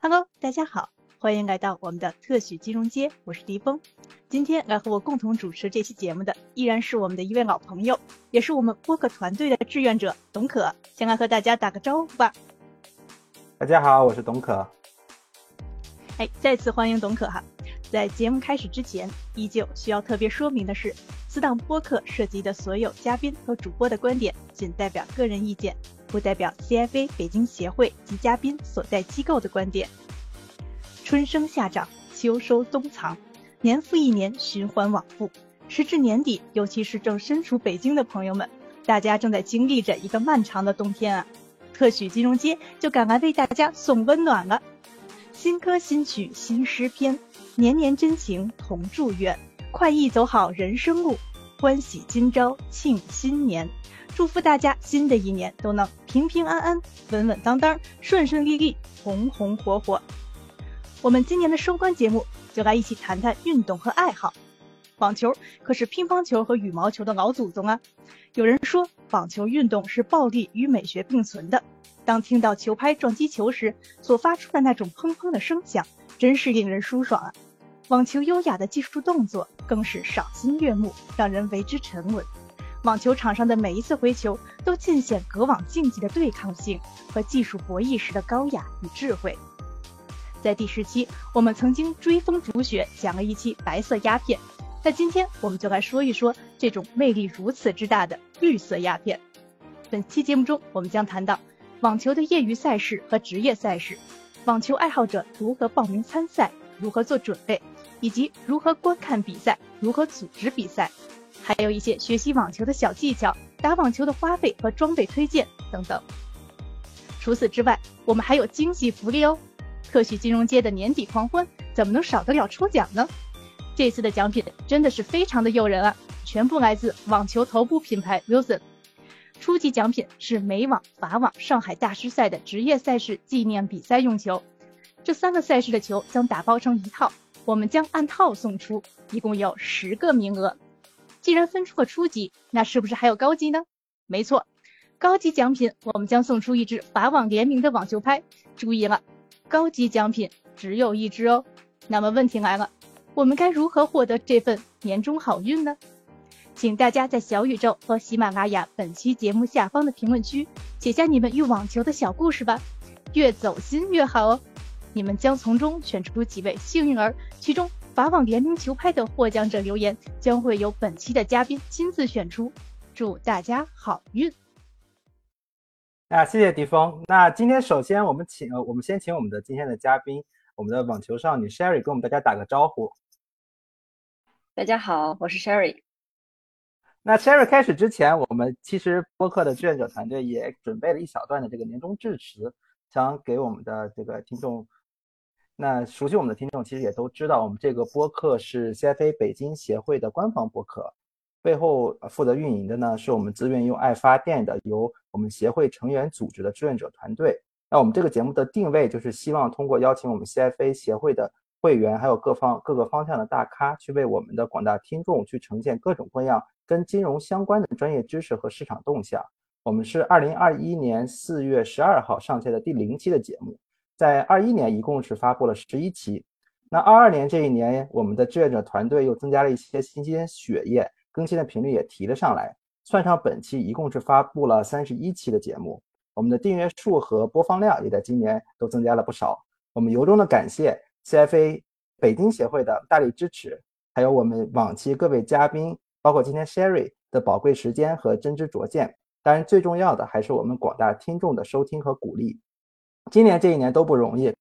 Hello，大家好，欢迎来到我们的特许金融街，我是迪峰。今天来和我共同主持这期节目的依然是我们的一位老朋友，也是我们播客团队的志愿者董可，先来和大家打个招呼吧。大家好，我是董可。哎，再次欢迎董可哈。在节目开始之前，依旧需要特别说明的是，此档播客涉及的所有嘉宾和主播的观点仅代表个人意见。不代表 CFA 北京协会及嘉宾所在机构的观点。春生夏长，秋收冬藏，年复一年，循环往复。时至年底，尤其是正身处北京的朋友们，大家正在经历着一个漫长的冬天啊！特许金融街就赶来为大家送温暖了。新歌新曲新诗篇，年年真情同祝愿，快意走好人生路，欢喜今朝庆新年。祝福大家新的一年都能平平安安、稳稳当当、顺顺利利、红红火火。我们今年的收官节目就来一起谈谈运动和爱好。网球可是乒乓球和羽毛球的老祖宗啊！有人说网球运动是暴力与美学并存的。当听到球拍撞击球时所发出的那种砰砰的声响，真是令人舒爽啊！网球优雅的技术动作更是赏心悦目，让人为之沉稳。网球场上的每一次回球都尽显隔网竞技的对抗性和技术博弈时的高雅与智慧。在第十期，我们曾经追风逐雪讲了一期白色鸦片，那今天我们就来说一说这种魅力如此之大的绿色鸦片。本期节目中，我们将谈到网球的业余赛事和职业赛事，网球爱好者如何报名参赛，如何做准备，以及如何观看比赛，如何组织比赛。还有一些学习网球的小技巧，打网球的花费和装备推荐等等。除此之外，我们还有惊喜福利哦！特许金融街的年底狂欢怎么能少得了抽奖呢？这次的奖品真的是非常的诱人啊，全部来自网球头部品牌 Wilson。初级奖品是美网、法网、上海大师赛的职业赛事纪念比赛用球，这三个赛事的球将打包成一套，我们将按套送出，一共有十个名额。既然分出了初级，那是不是还有高级呢？没错，高级奖品我们将送出一支法网联名的网球拍。注意了，高级奖品只有一支哦。那么问题来了，我们该如何获得这份年终好运呢？请大家在小宇宙和喜马拉雅本期节目下方的评论区写下你们与网球的小故事吧，越走心越好哦。你们将从中选出几位幸运儿，其中。法网联名球拍的获奖者留言将会由本期的嘉宾亲自选出，祝大家好运！啊，谢谢迪峰。那今天首先我们请，我们先请我们的今天的嘉宾，我们的网球少女 Sherry 跟我们大家打个招呼。大家好，我是 Sherry。那 Sherry 开始之前，我们其实播客的志愿者团队也准备了一小段的这个年终致辞，想给我们的这个听众。那熟悉我们的听众其实也都知道，我们这个播客是 CFA 北京协会的官方播客，背后负责运营的呢是我们自愿用爱发电的，由我们协会成员组织的志愿者团队。那我们这个节目的定位就是希望通过邀请我们 CFA 协会的会员，还有各方各个方向的大咖，去为我们的广大听众去呈现各种各样跟金融相关的专业知识和市场动向。我们是二零二一年四月十二号上线的第零期的节目。在二一年一共是发布了十一期，那二二年这一年，我们的志愿者团队又增加了一些新鲜血液，更新的频率也提了上来。算上本期，一共是发布了三十一期的节目，我们的订阅数和播放量也在今年都增加了不少。我们由衷的感谢 CFA 北京协会的大力支持，还有我们往期各位嘉宾，包括今天 Sherry 的宝贵时间和真知灼见。当然，最重要的还是我们广大听众的收听和鼓励。今年这一年都不容易，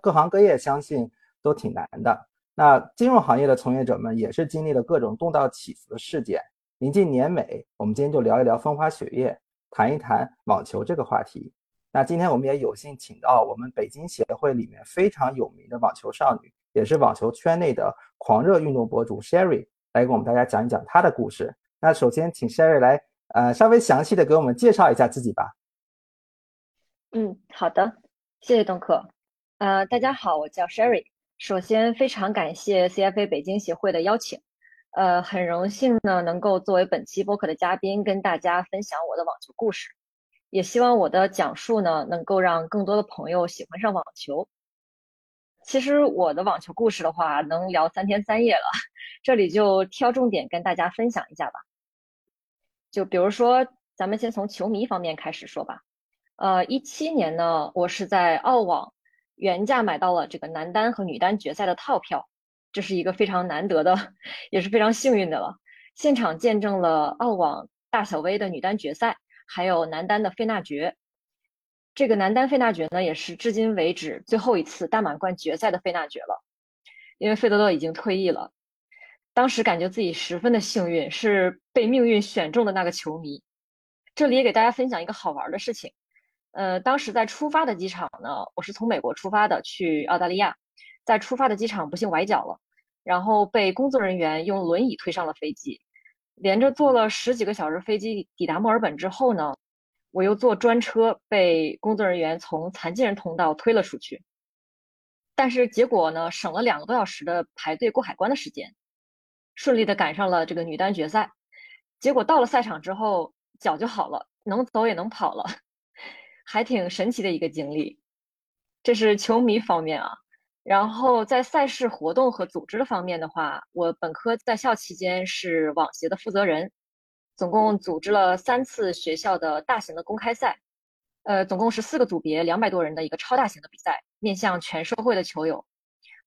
各行各业相信都挺难的。那金融行业的从业者们也是经历了各种动荡起伏的事件。临近年尾，我们今天就聊一聊风花雪月，谈一谈网球这个话题。那今天我们也有幸请到我们北京协会里面非常有名的网球少女，也是网球圈内的狂热运动博主 Sherry 来给我们大家讲一讲她的故事。那首先请 Sherry 来，呃，稍微详细的给我们介绍一下自己吧。嗯，好的，谢谢东克。呃，大家好，我叫 Sherry。首先，非常感谢 CFA 北京协会的邀请。呃，很荣幸呢，能够作为本期播客的嘉宾，跟大家分享我的网球故事。也希望我的讲述呢，能够让更多的朋友喜欢上网球。其实我的网球故事的话，能聊三天三夜了，这里就挑重点跟大家分享一下吧。就比如说，咱们先从球迷方面开始说吧。呃，一七年呢，我是在澳网原价买到了这个男单和女单决赛的套票，这是一个非常难得的，也是非常幸运的了。现场见证了澳网大小 V 的女单决赛，还有男单的费纳决。这个男单费纳决呢，也是至今为止最后一次大满贯决赛的费纳决了，因为费德勒已经退役了。当时感觉自己十分的幸运，是被命运选中的那个球迷。这里也给大家分享一个好玩的事情。呃，当时在出发的机场呢，我是从美国出发的去澳大利亚，在出发的机场不幸崴脚了，然后被工作人员用轮椅推上了飞机，连着坐了十几个小时飞机抵达墨尔本之后呢。我又坐专车被工作人员从残疾人通道推了出去，但是结果呢，省了两个多小时的排队过海关的时间，顺利的赶上了这个女单决赛。结果到了赛场之后，脚就好了，能走也能跑了，还挺神奇的一个经历。这是球迷方面啊，然后在赛事活动和组织的方面的话，我本科在校期间是网协的负责人。总共组织了三次学校的大型的公开赛，呃，总共是四个组别，两百多人的一个超大型的比赛，面向全社会的球友。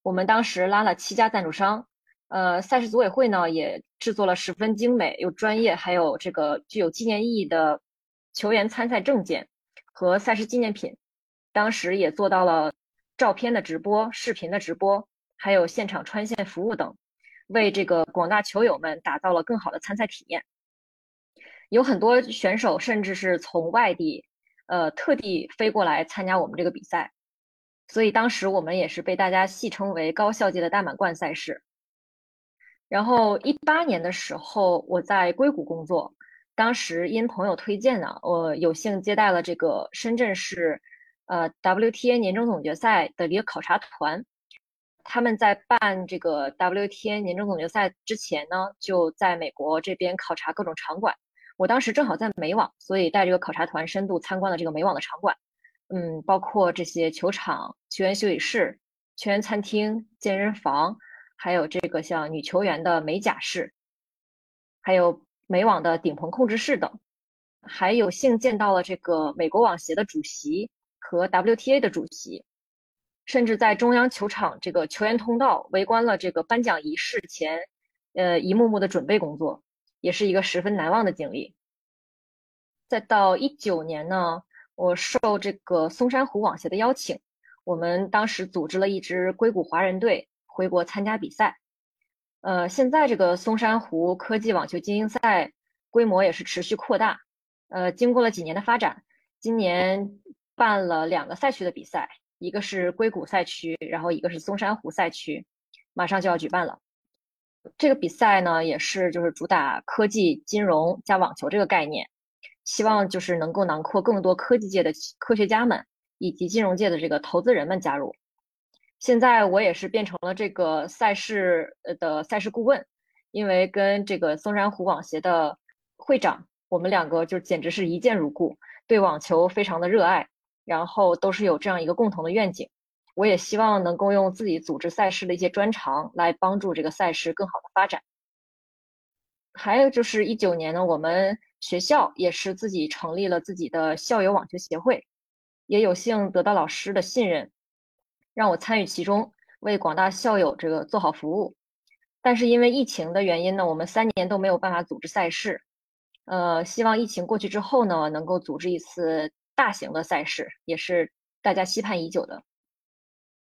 我们当时拉了七家赞助商，呃，赛事组委会呢也制作了十分精美又专业，还有这个具有纪念意义的球员参赛证件和赛事纪念品。当时也做到了照片的直播、视频的直播，还有现场穿线服务等，为这个广大球友们打造了更好的参赛体验。有很多选手甚至是从外地，呃，特地飞过来参加我们这个比赛，所以当时我们也是被大家戏称为高校界的大满贯赛事。然后一八年的时候，我在硅谷工作，当时因朋友推荐呢，我有幸接待了这个深圳市，呃，WTA 年终总决赛的一个考察团。他们在办这个 WTA 年终总决赛之前呢，就在美国这边考察各种场馆。我当时正好在美网，所以带这个考察团深度参观了这个美网的场馆，嗯，包括这些球场、球员休息室、球员餐厅、健身房，还有这个像女球员的美甲室，还有美网的顶棚控制室等，还有幸见到了这个美国网协的主席和 WTA 的主席，甚至在中央球场这个球员通道围观了这个颁奖仪式前，呃，一幕幕的准备工作。也是一个十分难忘的经历。再到一九年呢，我受这个松山湖网协的邀请，我们当时组织了一支硅谷华人队回国参加比赛。呃，现在这个松山湖科技网球精英赛规模也是持续扩大。呃，经过了几年的发展，今年办了两个赛区的比赛，一个是硅谷赛区，然后一个是松山湖赛区，马上就要举办了。这个比赛呢，也是就是主打科技、金融加网球这个概念，希望就是能够囊括更多科技界的科学家们以及金融界的这个投资人们加入。现在我也是变成了这个赛事的赛事顾问，因为跟这个松山湖网协的会长，我们两个就简直是一见如故，对网球非常的热爱，然后都是有这样一个共同的愿景。我也希望能够用自己组织赛事的一些专长来帮助这个赛事更好的发展。还有就是一九年呢，我们学校也是自己成立了自己的校友网球协会，也有幸得到老师的信任，让我参与其中，为广大校友这个做好服务。但是因为疫情的原因呢，我们三年都没有办法组织赛事。呃，希望疫情过去之后呢，能够组织一次大型的赛事，也是大家期盼已久的。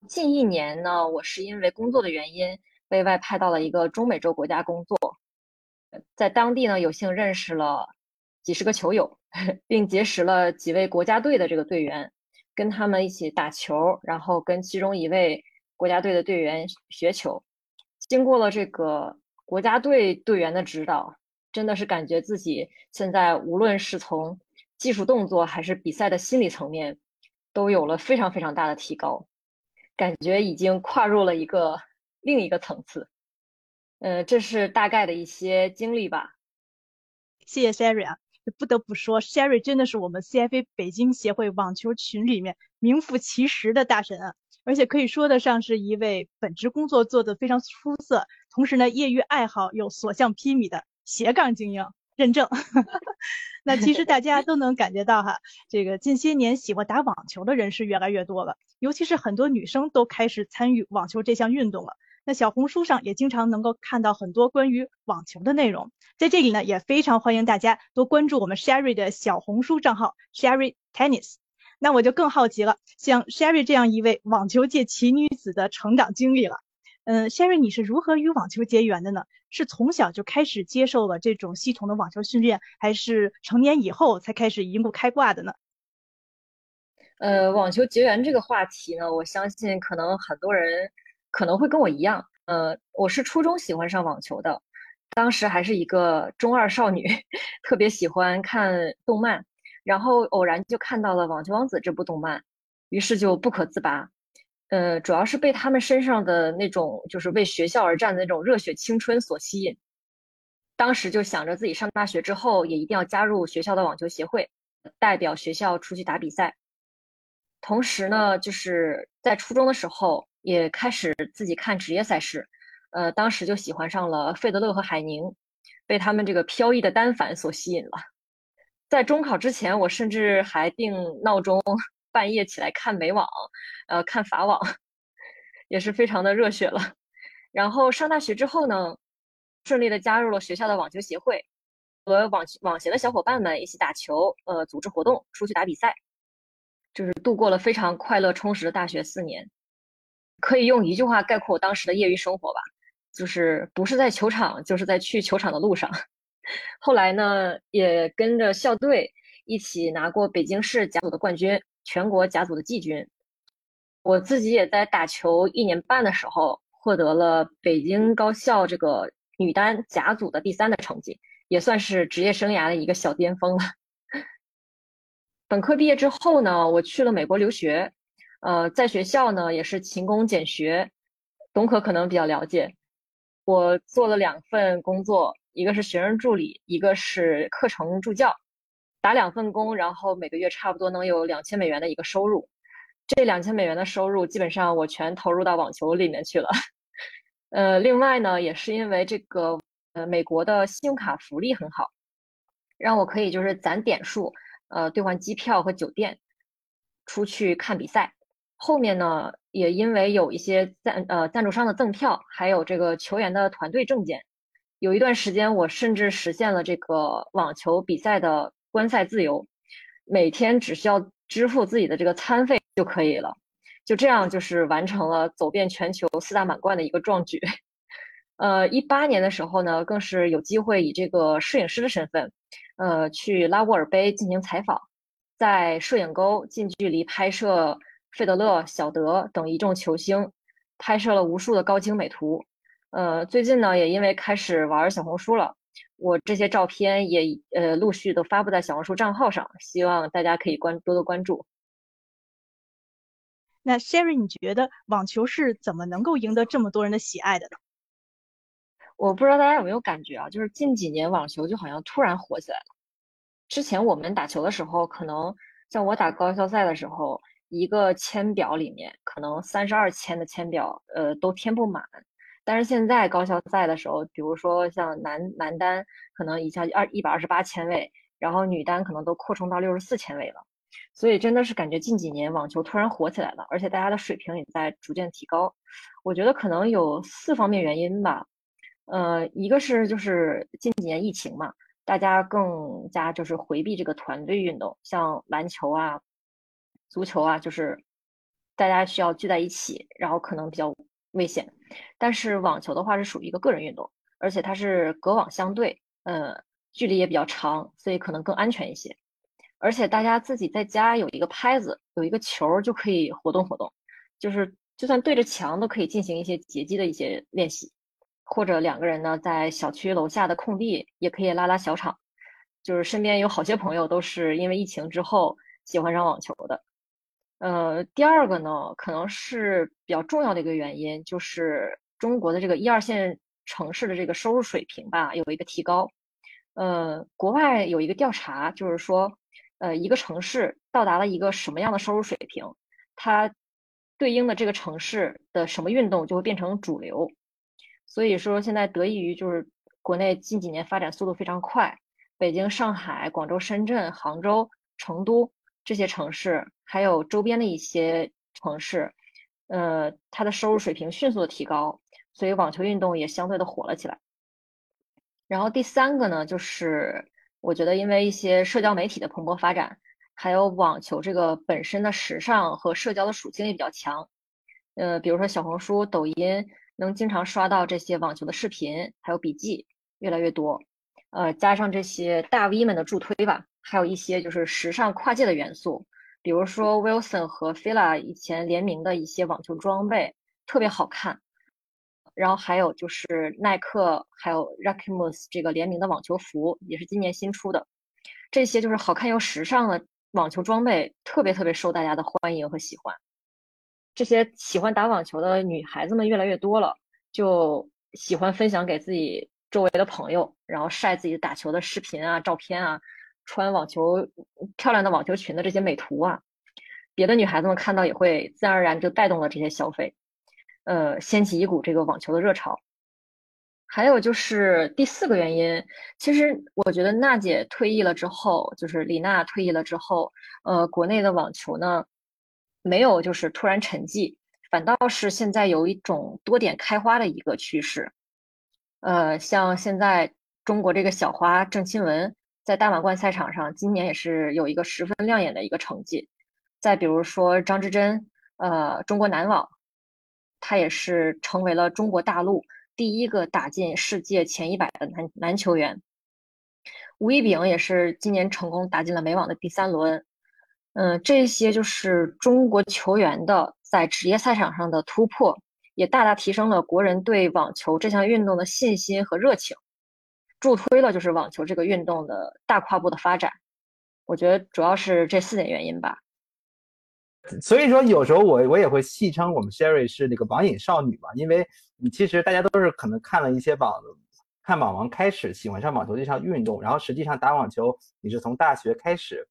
近一年呢，我是因为工作的原因被外派到了一个中美洲国家工作，在当地呢有幸认识了几十个球友，并结识了几位国家队的这个队员，跟他们一起打球，然后跟其中一位国家队的队员学球。经过了这个国家队队员的指导，真的是感觉自己现在无论是从技术动作还是比赛的心理层面，都有了非常非常大的提高。感觉已经跨入了一个另一个层次，呃，这是大概的一些经历吧。谢谢 Sherry 啊，不得不说，Sherry 真的是我们 CFA 北京协会网球群里面名副其实的大神啊。而且可以说得上是一位本职工作做得非常出色，同时呢，业余爱好又所向披靡的斜杠精英认证。那其实大家都能感觉到哈，这个近些年喜欢打网球的人是越来越多了，尤其是很多女生都开始参与网球这项运动了。那小红书上也经常能够看到很多关于网球的内容，在这里呢也非常欢迎大家多关注我们 Sherry 的小红书账号 Sherry Tennis。那我就更好奇了，像 Sherry 这样一位网球界奇女子的成长经历了，嗯，Sherry 你是如何与网球结缘的呢？是从小就开始接受了这种系统的网球训练，还是成年以后才开始一路开挂的呢？呃，网球结缘这个话题呢，我相信可能很多人。可能会跟我一样，呃，我是初中喜欢上网球的，当时还是一个中二少女，特别喜欢看动漫，然后偶然就看到了《网球王子》这部动漫，于是就不可自拔，呃，主要是被他们身上的那种就是为学校而战的那种热血青春所吸引，当时就想着自己上大学之后也一定要加入学校的网球协会，代表学校出去打比赛，同时呢，就是在初中的时候。也开始自己看职业赛事，呃，当时就喜欢上了费德勒和海宁，被他们这个飘逸的单反所吸引了。在中考之前，我甚至还定闹钟半夜起来看美网，呃，看法网，也是非常的热血了。然后上大学之后呢，顺利的加入了学校的网球协会，和网网协的小伙伴们一起打球，呃，组织活动，出去打比赛，就是度过了非常快乐充实的大学四年。可以用一句话概括我当时的业余生活吧，就是不是在球场，就是在去球场的路上。后来呢，也跟着校队一起拿过北京市甲组的冠军，全国甲组的季军。我自己也在打球一年半的时候，获得了北京高校这个女单甲组的第三的成绩，也算是职业生涯的一个小巅峰了。本科毕业之后呢，我去了美国留学。呃，在学校呢也是勤工俭学，董可可能比较了解。我做了两份工作，一个是学生助理，一个是课程助教，打两份工，然后每个月差不多能有两千美元的一个收入。这两千美元的收入基本上我全投入到网球里面去了。呃，另外呢，也是因为这个呃美国的信用卡福利很好，让我可以就是攒点数，呃兑换机票和酒店，出去看比赛。后面呢，也因为有一些赞呃赞助商的赠票，还有这个球员的团队证件，有一段时间我甚至实现了这个网球比赛的观赛自由，每天只需要支付自己的这个餐费就可以了，就这样就是完成了走遍全球四大满贯的一个壮举。呃，一八年的时候呢，更是有机会以这个摄影师的身份，呃，去拉沃尔杯进行采访，在摄影沟近距离拍摄。费德勒、小德等一众球星拍摄了无数的高清美图。呃，最近呢，也因为开始玩小红书了，我这些照片也呃陆续都发布在小红书账号上，希望大家可以关多多关注。那 Sherry，你觉得网球是怎么能够赢得这么多人的喜爱的呢？我不知道大家有没有感觉啊，就是近几年网球就好像突然火起来了。之前我们打球的时候，可能像我打高校赛的时候。一个签表里面可能三十二签的签表，呃，都填不满。但是现在高校赛的时候，比如说像男男单，可能一下二一百二十八签位，然后女单可能都扩充到六十四签位了。所以真的是感觉近几年网球突然火起来了，而且大家的水平也在逐渐提高。我觉得可能有四方面原因吧。呃，一个是就是近几年疫情嘛，大家更加就是回避这个团队运动，像篮球啊。足球啊，就是大家需要聚在一起，然后可能比较危险。但是网球的话是属于一个个人运动，而且它是隔网相对，呃，距离也比较长，所以可能更安全一些。而且大家自己在家有一个拍子，有一个球就可以活动活动，就是就算对着墙都可以进行一些截击的一些练习，或者两个人呢在小区楼下的空地也可以拉拉小场。就是身边有好些朋友都是因为疫情之后喜欢上网球的。呃，第二个呢，可能是比较重要的一个原因，就是中国的这个一二线城市的这个收入水平吧，有一个提高。呃，国外有一个调查，就是说，呃，一个城市到达了一个什么样的收入水平，它对应的这个城市的什么运动就会变成主流。所以说，现在得益于就是国内近几年发展速度非常快，北京、上海、广州、深圳、杭州、成都这些城市，还有周边的一些城市，呃，它的收入水平迅速的提高，所以网球运动也相对的火了起来。然后第三个呢，就是我觉得因为一些社交媒体的蓬勃发展，还有网球这个本身的时尚和社交的属性也比较强，呃，比如说小红书、抖音。能经常刷到这些网球的视频，还有笔记越来越多，呃，加上这些大 V 们的助推吧，还有一些就是时尚跨界的元素，比如说 Wilson 和 Fila 以前联名的一些网球装备特别好看，然后还有就是耐克还有 Rakimus 这个联名的网球服也是今年新出的，这些就是好看又时尚的网球装备，特别特别受大家的欢迎和喜欢。这些喜欢打网球的女孩子们越来越多了，就喜欢分享给自己周围的朋友，然后晒自己打球的视频啊、照片啊，穿网球漂亮的网球裙的这些美图啊，别的女孩子们看到也会自然而然就带动了这些消费，呃，掀起一股这个网球的热潮。还有就是第四个原因，其实我觉得娜姐退役了之后，就是李娜退役了之后，呃，国内的网球呢。没有，就是突然沉寂，反倒是现在有一种多点开花的一个趋势。呃，像现在中国这个小花郑钦文在大满贯赛场上，今年也是有一个十分亮眼的一个成绩。再比如说张之臻，呃，中国男网，他也是成为了中国大陆第一个打进世界前一百的男男球员。吴一丙也是今年成功打进了美网的第三轮。嗯，这些就是中国球员的在职业赛场上的突破，也大大提升了国人对网球这项运动的信心和热情，助推了就是网球这个运动的大跨步的发展。我觉得主要是这四点原因吧。所以说，有时候我我也会戏称我们 Sherry 是那个网瘾少女嘛，因为你其实大家都是可能看了一些网看网王开始喜欢上网球这项运动，然后实际上打网球你是从大学开始。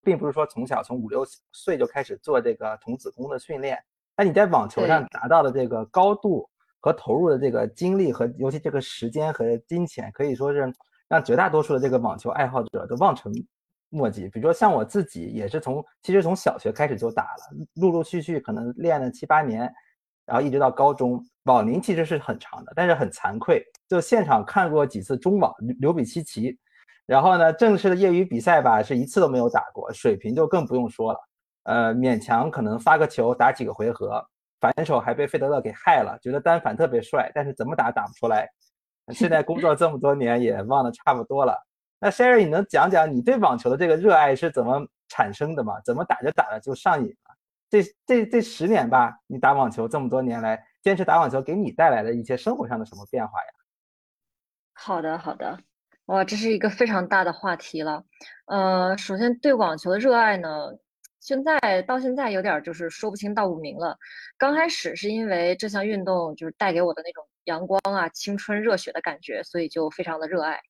并不是说从小从五六岁就开始做这个童子功的训练，那你在网球上达到的这个高度和投入的这个精力和尤其这个时间和金钱，可以说是让绝大多数的这个网球爱好者都望尘莫及。比如说像我自己也是从其实从小学开始就打了，陆陆续续可能练了七八年，然后一直到高中，网龄其实是很长的，但是很惭愧，就现场看过几次中网刘比西奇。然后呢，正式的业余比赛吧，是一次都没有打过，水平就更不用说了。呃，勉强可能发个球，打几个回合，反手还被费德勒给害了。觉得单反特别帅，但是怎么打打不出来。现在工作这么多年，也忘得差不多了。那 Sherry，你能讲讲你对网球的这个热爱是怎么产生的吗？怎么打着打着就上瘾了？这这这十年吧，你打网球这么多年来，坚持打网球给你带来的一些生活上的什么变化呀？好的，好的。哇，这是一个非常大的话题了。呃，首先对网球的热爱呢，现在到现在有点就是说不清道不明了。刚开始是因为这项运动就是带给我的那种阳光啊、青春、热血的感觉，所以就非常的热爱。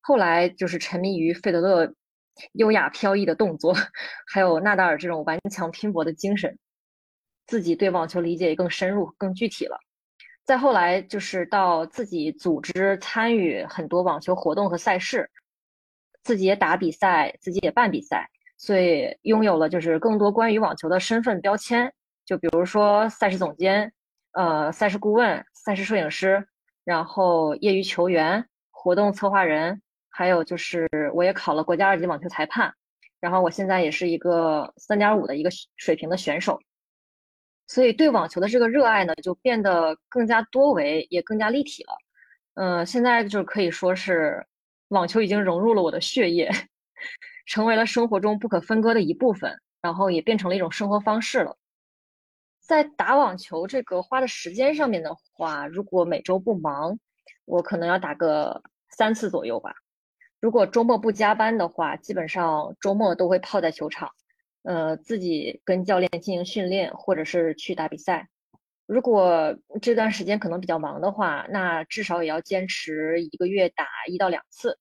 后来就是沉迷于费德勒优雅飘逸的动作，还有纳达尔这种顽强拼搏的精神，自己对网球理解也更深入、更具体了。再后来就是到自己组织参与很多网球活动和赛事，自己也打比赛，自己也办比赛，所以拥有了就是更多关于网球的身份标签，就比如说赛事总监、呃赛事顾问、赛事摄影师，然后业余球员、活动策划人，还有就是我也考了国家二级网球裁判，然后我现在也是一个三点五的一个水平的选手。所以对网球的这个热爱呢，就变得更加多维，也更加立体了。嗯，现在就可以说是网球已经融入了我的血液，成为了生活中不可分割的一部分，然后也变成了一种生活方式了。在打网球这个花的时间上面的话，如果每周不忙，我可能要打个三次左右吧。如果周末不加班的话，基本上周末都会泡在球场。呃，自己跟教练进行训练，或者是去打比赛。如果这段时间可能比较忙的话，那至少也要坚持一个月打一到两次，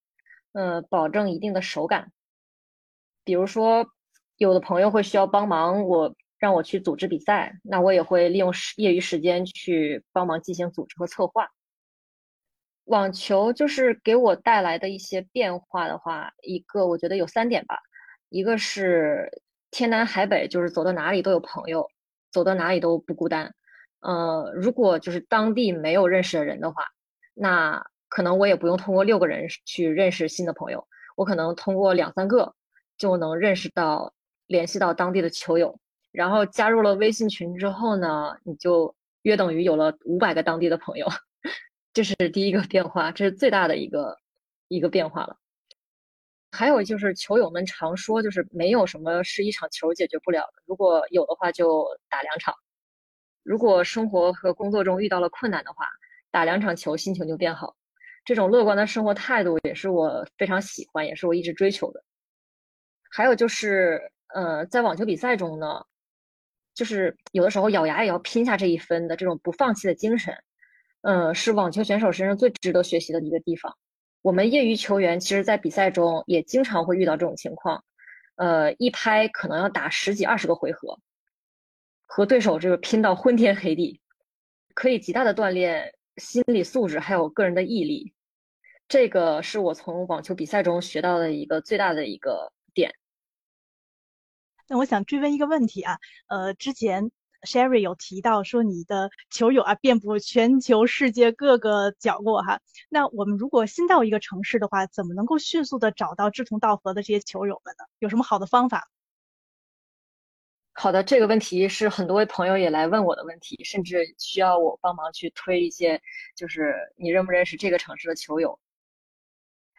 呃，保证一定的手感。比如说，有的朋友会需要帮忙，我让我去组织比赛，那我也会利用业余时间去帮忙进行组织和策划。网球就是给我带来的一些变化的话，一个我觉得有三点吧，一个是天南海北，就是走到哪里都有朋友，走到哪里都不孤单。呃，如果就是当地没有认识的人的话，那可能我也不用通过六个人去认识新的朋友，我可能通过两三个就能认识到、联系到当地的球友。然后加入了微信群之后呢，你就约等于有了五百个当地的朋友。这是第一个变化，这是最大的一个一个变化了。还有就是球友们常说，就是没有什么是一场球解决不了的，如果有的话就打两场。如果生活和工作中遇到了困难的话，打两场球心情就变好。这种乐观的生活态度也是我非常喜欢，也是我一直追求的。还有就是，呃，在网球比赛中呢，就是有的时候咬牙也要拼下这一分的这种不放弃的精神。嗯，是网球选手身上最值得学习的一个地方。我们业余球员其实，在比赛中也经常会遇到这种情况，呃，一拍可能要打十几二十个回合，和对手这个拼到昏天黑地，可以极大的锻炼心理素质，还有个人的毅力。这个是我从网球比赛中学到的一个最大的一个。那我想追问一个问题啊，呃，之前。Sherry 有提到说你的球友啊遍布全球世界各个角落哈，那我们如果新到一个城市的话，怎么能够迅速的找到志同道合的这些球友们呢？有什么好的方法？好的，这个问题是很多位朋友也来问我的问题，甚至需要我帮忙去推一些，就是你认不认识这个城市的球友？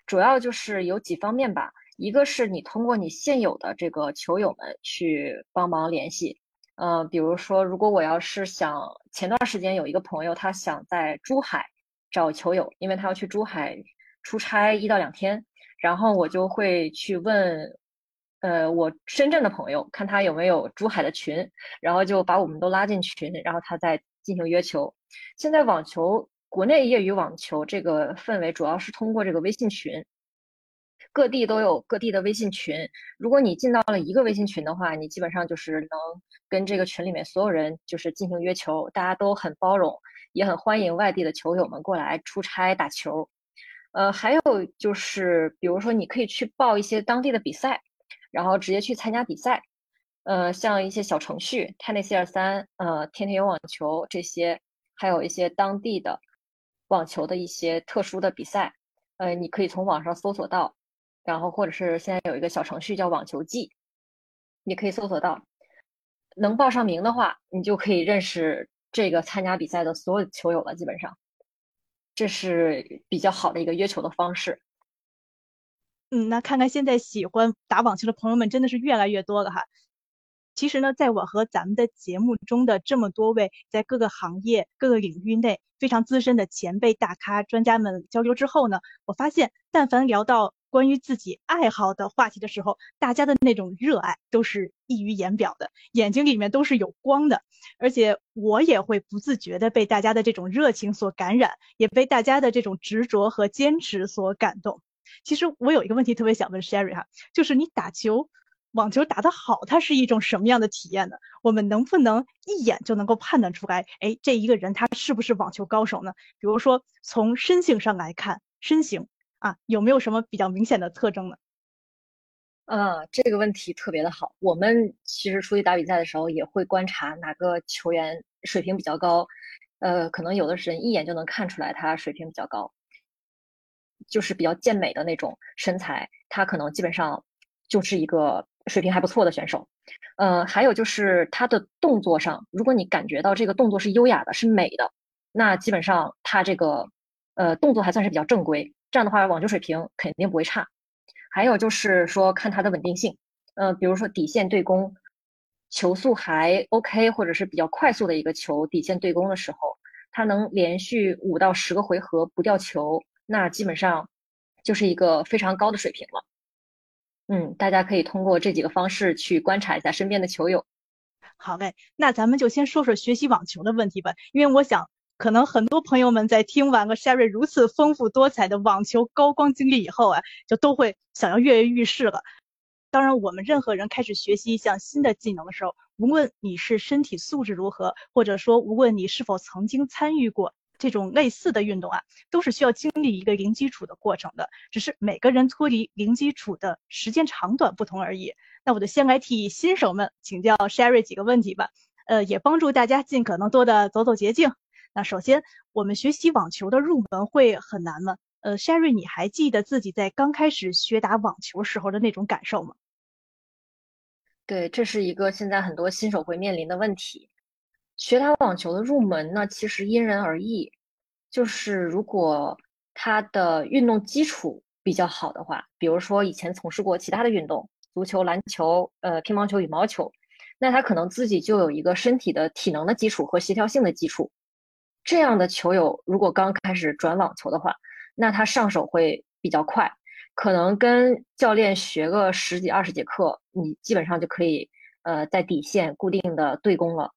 主要就是有几方面吧，一个是你通过你现有的这个球友们去帮忙联系。嗯，比如说，如果我要是想，前段时间有一个朋友，他想在珠海找球友，因为他要去珠海出差一到两天，然后我就会去问，呃，我深圳的朋友，看他有没有珠海的群，然后就把我们都拉进群，然后他再进行约球。现在网球国内业余网球这个氛围主要是通过这个微信群。各地都有各地的微信群，如果你进到了一个微信群的话，你基本上就是能跟这个群里面所有人就是进行约球，大家都很包容，也很欢迎外地的球友们过来出差打球。呃，还有就是，比如说你可以去报一些当地的比赛，然后直接去参加比赛。呃，像一些小程序，Tennis 二三，呃，天天有网球这些，还有一些当地的网球的一些特殊的比赛，呃，你可以从网上搜索到。然后，或者是现在有一个小程序叫网球季，你可以搜索到，能报上名的话，你就可以认识这个参加比赛的所有球友了。基本上，这是比较好的一个约球的方式。嗯，那看看现在喜欢打网球的朋友们真的是越来越多了哈。其实呢，在我和咱们的节目中的这么多位在各个行业、各个领域内非常资深的前辈大咖、专家们交流之后呢，我发现，但凡聊到关于自己爱好的话题的时候，大家的那种热爱都是溢于言表的，眼睛里面都是有光的，而且我也会不自觉的被大家的这种热情所感染，也被大家的这种执着和坚持所感动。其实我有一个问题特别想问 Sherry 哈，就是你打球，网球打得好，它是一种什么样的体验呢？我们能不能一眼就能够判断出来，哎，这一个人他是不是网球高手呢？比如说从身性上来看，身形。啊，有没有什么比较明显的特征呢？啊，这个问题特别的好。我们其实出去打比赛的时候，也会观察哪个球员水平比较高。呃，可能有的人一眼就能看出来他水平比较高，就是比较健美的那种身材，他可能基本上就是一个水平还不错的选手。呃，还有就是他的动作上，如果你感觉到这个动作是优雅的、是美的，那基本上他这个呃动作还算是比较正规。这样的话，网球水平肯定不会差。还有就是说，看它的稳定性。嗯，比如说底线对攻，球速还 OK，或者是比较快速的一个球，底线对攻的时候，它能连续五到十个回合不掉球，那基本上就是一个非常高的水平了。嗯，大家可以通过这几个方式去观察一下身边的球友。好嘞，那咱们就先说说学习网球的问题吧，因为我想。可能很多朋友们在听完了 Sherry 如此丰富多彩的网球高光经历以后啊，就都会想要跃跃欲试了。当然，我们任何人开始学习一项新的技能的时候，无论你是身体素质如何，或者说无论你是否曾经参与过这种类似的运动啊，都是需要经历一个零基础的过程的。只是每个人脱离零基础的时间长短不同而已。那我就先来替新手们请教 Sherry 几个问题吧，呃，也帮助大家尽可能多的走走捷径。那首先，我们学习网球的入门会很难吗？呃，Sherry，你还记得自己在刚开始学打网球时候的那种感受吗？对，这是一个现在很多新手会面临的问题。学打网球的入门呢，其实因人而异。就是如果他的运动基础比较好的话，比如说以前从事过其他的运动，足球、篮球、呃乒乓球、羽毛球，那他可能自己就有一个身体的体能的基础和协调性的基础。这样的球友如果刚开始转网球的话，那他上手会比较快，可能跟教练学个十几二十节课，你基本上就可以呃在底线固定的对攻了。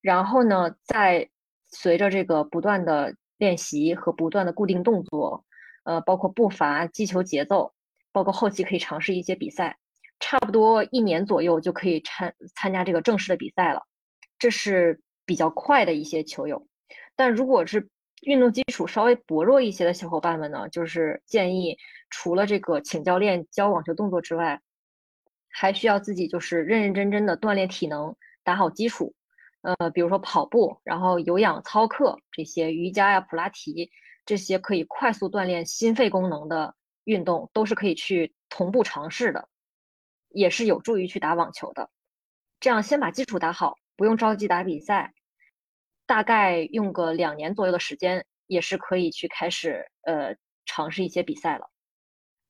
然后呢，再随着这个不断的练习和不断的固定动作，呃，包括步伐、击球节奏，包括后期可以尝试一些比赛，差不多一年左右就可以参参加这个正式的比赛了。这是比较快的一些球友，但如果是运动基础稍微薄弱一些的小伙伴们呢，就是建议除了这个请教练教网球动作之外，还需要自己就是认认真真的锻炼体能，打好基础。呃，比如说跑步，然后有氧操课这些，瑜伽呀、普拉提这些可以快速锻炼心肺功能的运动，都是可以去同步尝试的，也是有助于去打网球的。这样先把基础打好，不用着急打比赛。大概用个两年左右的时间，也是可以去开始呃尝试一些比赛了。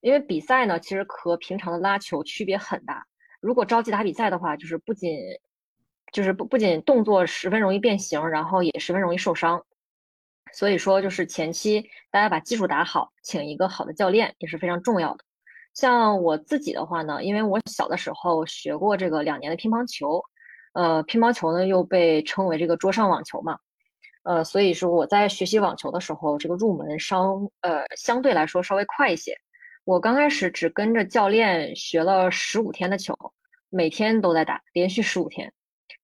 因为比赛呢，其实和平常的拉球区别很大。如果着急打比赛的话，就是不仅就是不不仅动作十分容易变形，然后也十分容易受伤。所以说，就是前期大家把基础打好，请一个好的教练也是非常重要的。像我自己的话呢，因为我小的时候学过这个两年的乒乓球。呃，乒乓球呢又被称为这个桌上网球嘛，呃，所以说我在学习网球的时候，这个入门稍呃相对来说稍微快一些。我刚开始只跟着教练学了十五天的球，每天都在打，连续十五天。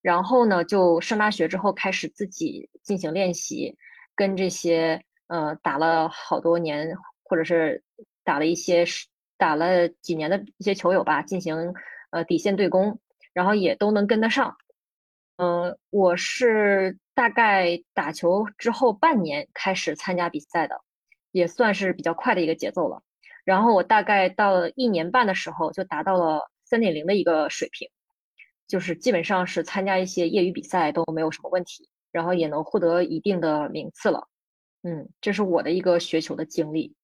然后呢，就上大学之后开始自己进行练习，跟这些呃打了好多年或者是打了一些打了几年的一些球友吧，进行呃底线对攻，然后也都能跟得上。嗯，我是大概打球之后半年开始参加比赛的，也算是比较快的一个节奏了。然后我大概到了一年半的时候，就达到了三点零的一个水平，就是基本上是参加一些业余比赛都没有什么问题，然后也能获得一定的名次了。嗯，这是我的一个学球的经历，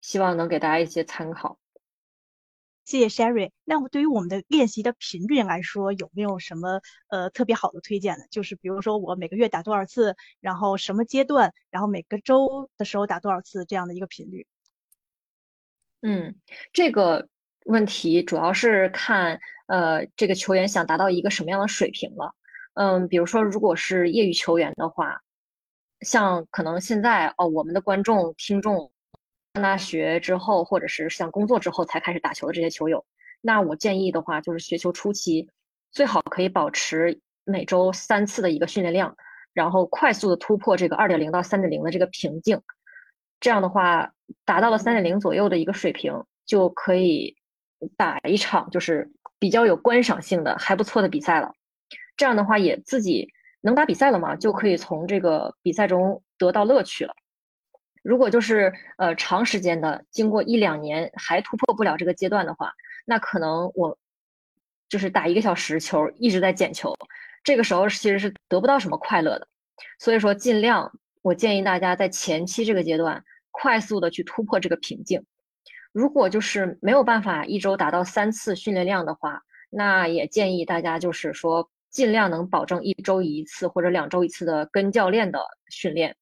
希望能给大家一些参考。谢谢 Sherry。那么对于我们的练习的频率来说，有没有什么呃特别好的推荐呢？就是比如说我每个月打多少次，然后什么阶段，然后每个周的时候打多少次这样的一个频率？嗯，这个问题主要是看呃这个球员想达到一个什么样的水平了。嗯，比如说如果是业余球员的话，像可能现在哦我们的观众听众。上大学之后，或者是像工作之后才开始打球的这些球友，那我建议的话，就是学球初期最好可以保持每周三次的一个训练量，然后快速的突破这个二点零到三点零的这个瓶颈。这样的话，达到了三点零左右的一个水平，就可以打一场就是比较有观赏性的还不错的比赛了。这样的话，也自己能打比赛了嘛，就可以从这个比赛中得到乐趣了。如果就是呃长时间的经过一两年还突破不了这个阶段的话，那可能我就是打一个小时球一直在捡球，这个时候其实是得不到什么快乐的。所以说尽量我建议大家在前期这个阶段快速的去突破这个瓶颈。如果就是没有办法一周达到三次训练量的话，那也建议大家就是说尽量能保证一周一次或者两周一次的跟教练的训练。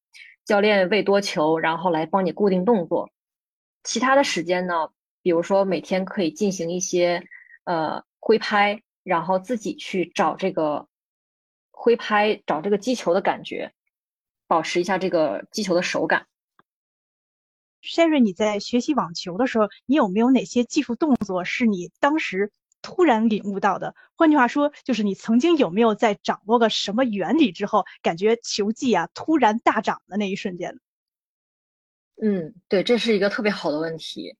教练喂多球，然后来帮你固定动作。其他的时间呢，比如说每天可以进行一些呃挥拍，然后自己去找这个挥拍，找这个击球的感觉，保持一下这个击球的手感。Sherry，你在学习网球的时候，你有没有哪些技术动作是你当时突然领悟到的？换句话说，就是你曾经有没有在掌握个什么原理之后，感觉球技啊突然大涨的那一瞬间？嗯，对，这是一个特别好的问题。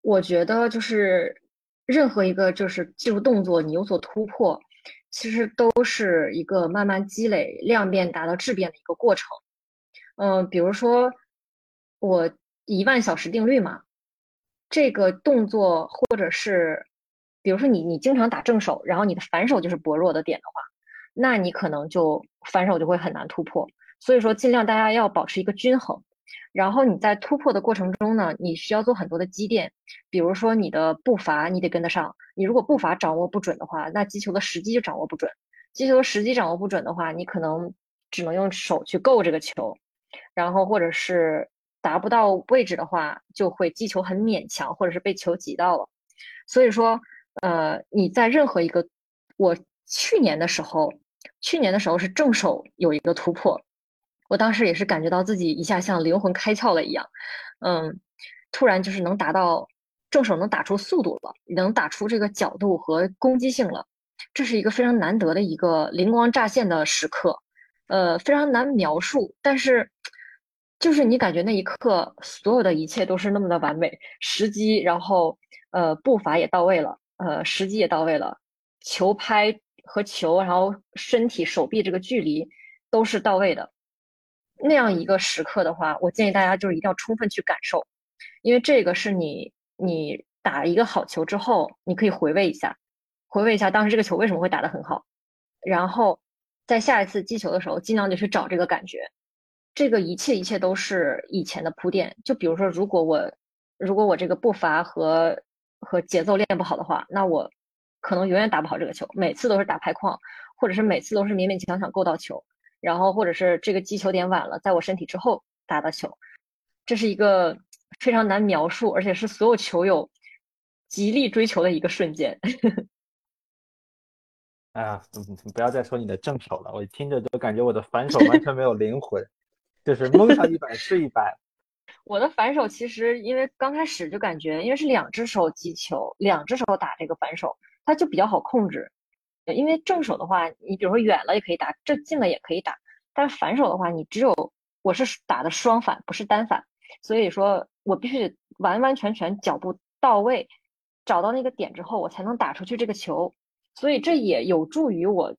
我觉得就是任何一个就是技术动作，你有所突破，其实都是一个慢慢积累、量变达到质变的一个过程。嗯，比如说我一万小时定律嘛，这个动作或者是，比如说你你经常打正手，然后你的反手就是薄弱的点的话，那你可能就反手就会很难突破。所以说，尽量大家要保持一个均衡。然后你在突破的过程中呢，你需要做很多的积淀，比如说你的步伐你得跟得上，你如果步伐掌握不准的话，那击球的时机就掌握不准，击球的时机掌握不准的话，你可能只能用手去够这个球，然后或者是达不到位置的话，就会击球很勉强，或者是被球挤到了。所以说，呃，你在任何一个，我去年的时候，去年的时候是正手有一个突破。我当时也是感觉到自己一下像灵魂开窍了一样，嗯，突然就是能达到正手能打出速度了，能打出这个角度和攻击性了，这是一个非常难得的一个灵光乍现的时刻，呃，非常难描述，但是就是你感觉那一刻所有的一切都是那么的完美，时机，然后呃步伐也到位了，呃时机也到位了，球拍和球，然后身体手臂这个距离都是到位的。那样一个时刻的话，我建议大家就是一定要充分去感受，因为这个是你你打一个好球之后，你可以回味一下，回味一下当时这个球为什么会打得很好，然后在下一次击球的时候，尽量就去找这个感觉。这个一切一切都是以前的铺垫。就比如说，如果我如果我这个步伐和和节奏练不好的话，那我可能永远打不好这个球，每次都是打拍框，或者是每次都是勉勉强强够到球。然后，或者是这个击球点晚了，在我身体之后打的球，这是一个非常难描述，而且是所有球友极力追求的一个瞬间。哎呀，不要再说你的正手了，我听着都感觉我的反手完全没有灵魂，就是蒙上一百是一百。我的反手其实因为刚开始就感觉，因为是两只手击球，两只手打这个反手，它就比较好控制。因为正手的话，你比如说远了也可以打，这近了也可以打。但是反手的话，你只有我是打的双反，不是单反，所以说我必须完完全全脚步到位，找到那个点之后，我才能打出去这个球。所以这也有助于我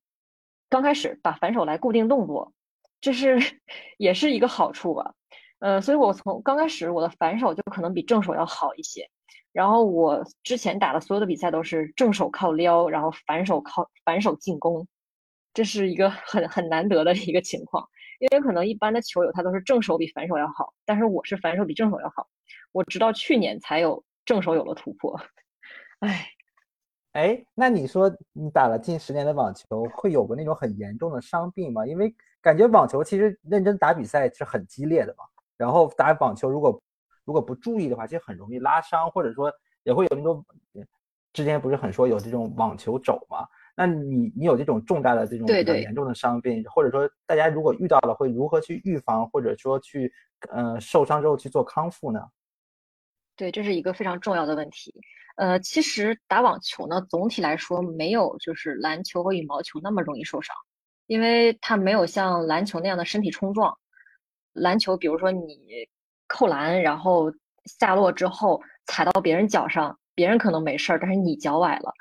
刚开始把反手来固定动作，这是 也是一个好处吧。嗯，所以我从刚开始我的反手就可能比正手要好一些。然后我之前打的所有的比赛都是正手靠撩，然后反手靠反手进攻，这是一个很很难得的一个情况。因为可能一般的球友他都是正手比反手要好，但是我是反手比正手要好。我直到去年才有正手有了突破。哎，哎，那你说你打了近十年的网球，会有过那种很严重的伤病吗？因为感觉网球其实认真打比赛是很激烈的嘛。然后打网球如果如果不注意的话，其实很容易拉伤，或者说也会有那种之前不是很说有这种网球肘嘛？那你你有这种重大的这种比较严重的伤病，或者说大家如果遇到了会如何去预防，或者说去呃受伤之后去做康复呢？对，这是一个非常重要的问题。呃，其实打网球呢，总体来说没有就是篮球和羽毛球那么容易受伤，因为它没有像篮球那样的身体冲撞。篮球，比如说你。扣篮，然后下落之后踩到别人脚上，别人可能没事儿，但是你脚崴了，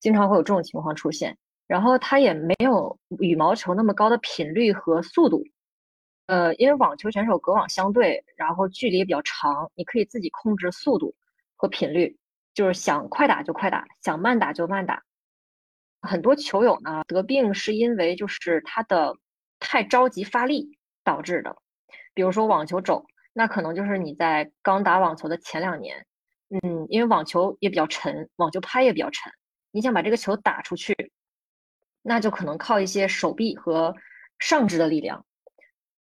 经常会有这种情况出现。然后它也没有羽毛球那么高的频率和速度，呃，因为网球选手隔网相对，然后距离也比较长，你可以自己控制速度和频率，就是想快打就快打，想慢打就慢打。很多球友呢得病是因为就是他的太着急发力导致的，比如说网球肘。那可能就是你在刚打网球的前两年，嗯，因为网球也比较沉，网球拍也比较沉，你想把这个球打出去，那就可能靠一些手臂和上肢的力量，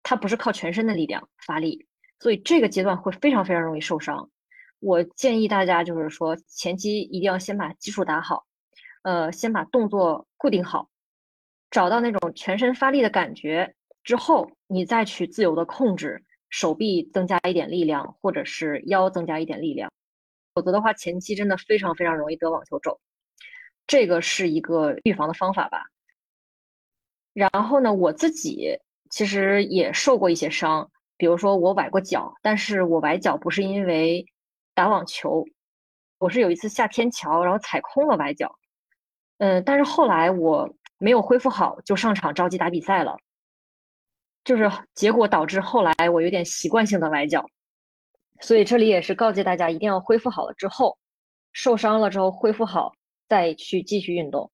它不是靠全身的力量发力，所以这个阶段会非常非常容易受伤。我建议大家就是说，前期一定要先把基础打好，呃，先把动作固定好，找到那种全身发力的感觉之后，你再去自由的控制。手臂增加一点力量，或者是腰增加一点力量，否则的话，前期真的非常非常容易得网球肘。这个是一个预防的方法吧。然后呢，我自己其实也受过一些伤，比如说我崴过脚，但是我崴脚不是因为打网球，我是有一次下天桥，然后踩空了崴脚。嗯，但是后来我没有恢复好，就上场着急打比赛了，就是结果导致后来我有点习惯性的崴脚。所以这里也是告诫大家，一定要恢复好了之后，受伤了之后恢复好再去继续运动。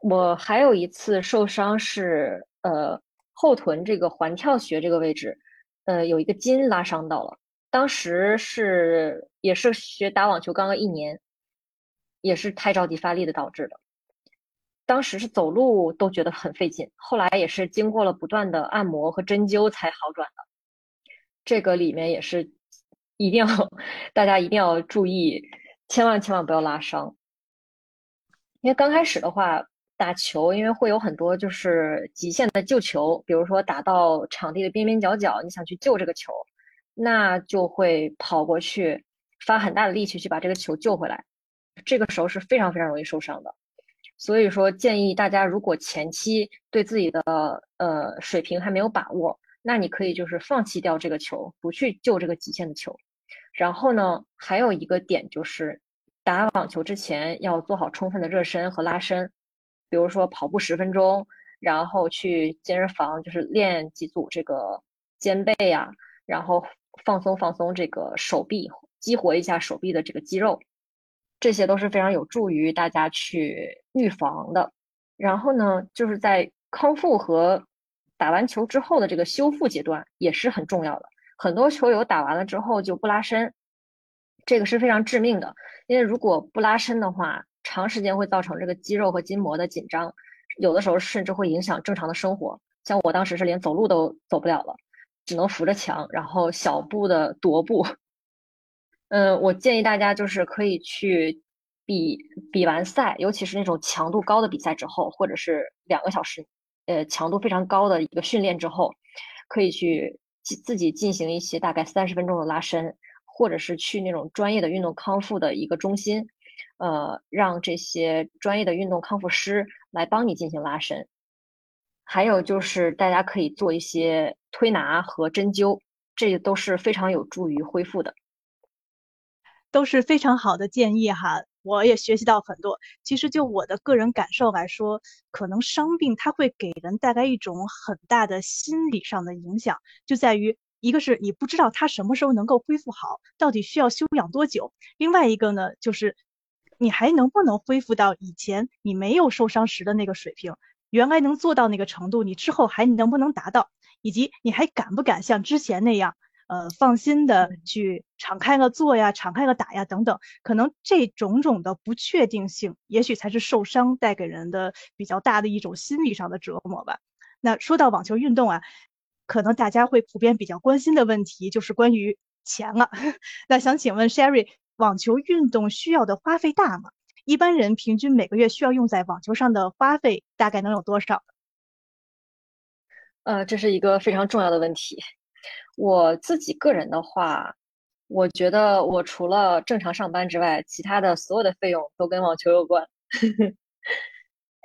我还有一次受伤是，呃，后臀这个环跳穴这个位置，呃，有一个筋拉伤到了。当时是也是学打网球刚刚一年，也是太着急发力的导致的。当时是走路都觉得很费劲，后来也是经过了不断的按摩和针灸才好转的。这个里面也是一定要大家一定要注意，千万千万不要拉伤，因为刚开始的话。打球，因为会有很多就是极限的救球，比如说打到场地的边边角角，你想去救这个球，那就会跑过去，发很大的力气去把这个球救回来，这个时候是非常非常容易受伤的。所以说，建议大家如果前期对自己的呃水平还没有把握，那你可以就是放弃掉这个球，不去救这个极限的球。然后呢，还有一个点就是打网球之前要做好充分的热身和拉伸。比如说跑步十分钟，然后去健身房就是练几组这个肩背呀，然后放松放松这个手臂，激活一下手臂的这个肌肉，这些都是非常有助于大家去预防的。然后呢，就是在康复和打完球之后的这个修复阶段也是很重要的。很多球友打完了之后就不拉伸，这个是非常致命的，因为如果不拉伸的话。长时间会造成这个肌肉和筋膜的紧张，有的时候甚至会影响正常的生活。像我当时是连走路都走不了了，只能扶着墙，然后小步的踱步。嗯，我建议大家就是可以去比比完赛，尤其是那种强度高的比赛之后，或者是两个小时，呃，强度非常高的一个训练之后，可以去自己进行一些大概三十分钟的拉伸，或者是去那种专业的运动康复的一个中心。呃，让这些专业的运动康复师来帮你进行拉伸，还有就是大家可以做一些推拿和针灸，这都是非常有助于恢复的，都是非常好的建议哈。我也学习到很多。其实就我的个人感受来说，可能伤病它会给人带来一种很大的心理上的影响，就在于一个是你不知道它什么时候能够恢复好，到底需要休养多久；另外一个呢，就是。你还能不能恢复到以前你没有受伤时的那个水平？原来能做到那个程度，你之后还能不能达到？以及你还敢不敢像之前那样，呃，放心的去敞开了做呀，敞开了打呀，等等。可能这种种的不确定性，也许才是受伤带给人的比较大的一种心理上的折磨吧。那说到网球运动啊，可能大家会普遍比较关心的问题就是关于钱了。那想请问 Sherry。网球运动需要的花费大吗？一般人平均每个月需要用在网球上的花费大概能有多少？呃，这是一个非常重要的问题。我自己个人的话，我觉得我除了正常上班之外，其他的所有的费用都跟网球有关。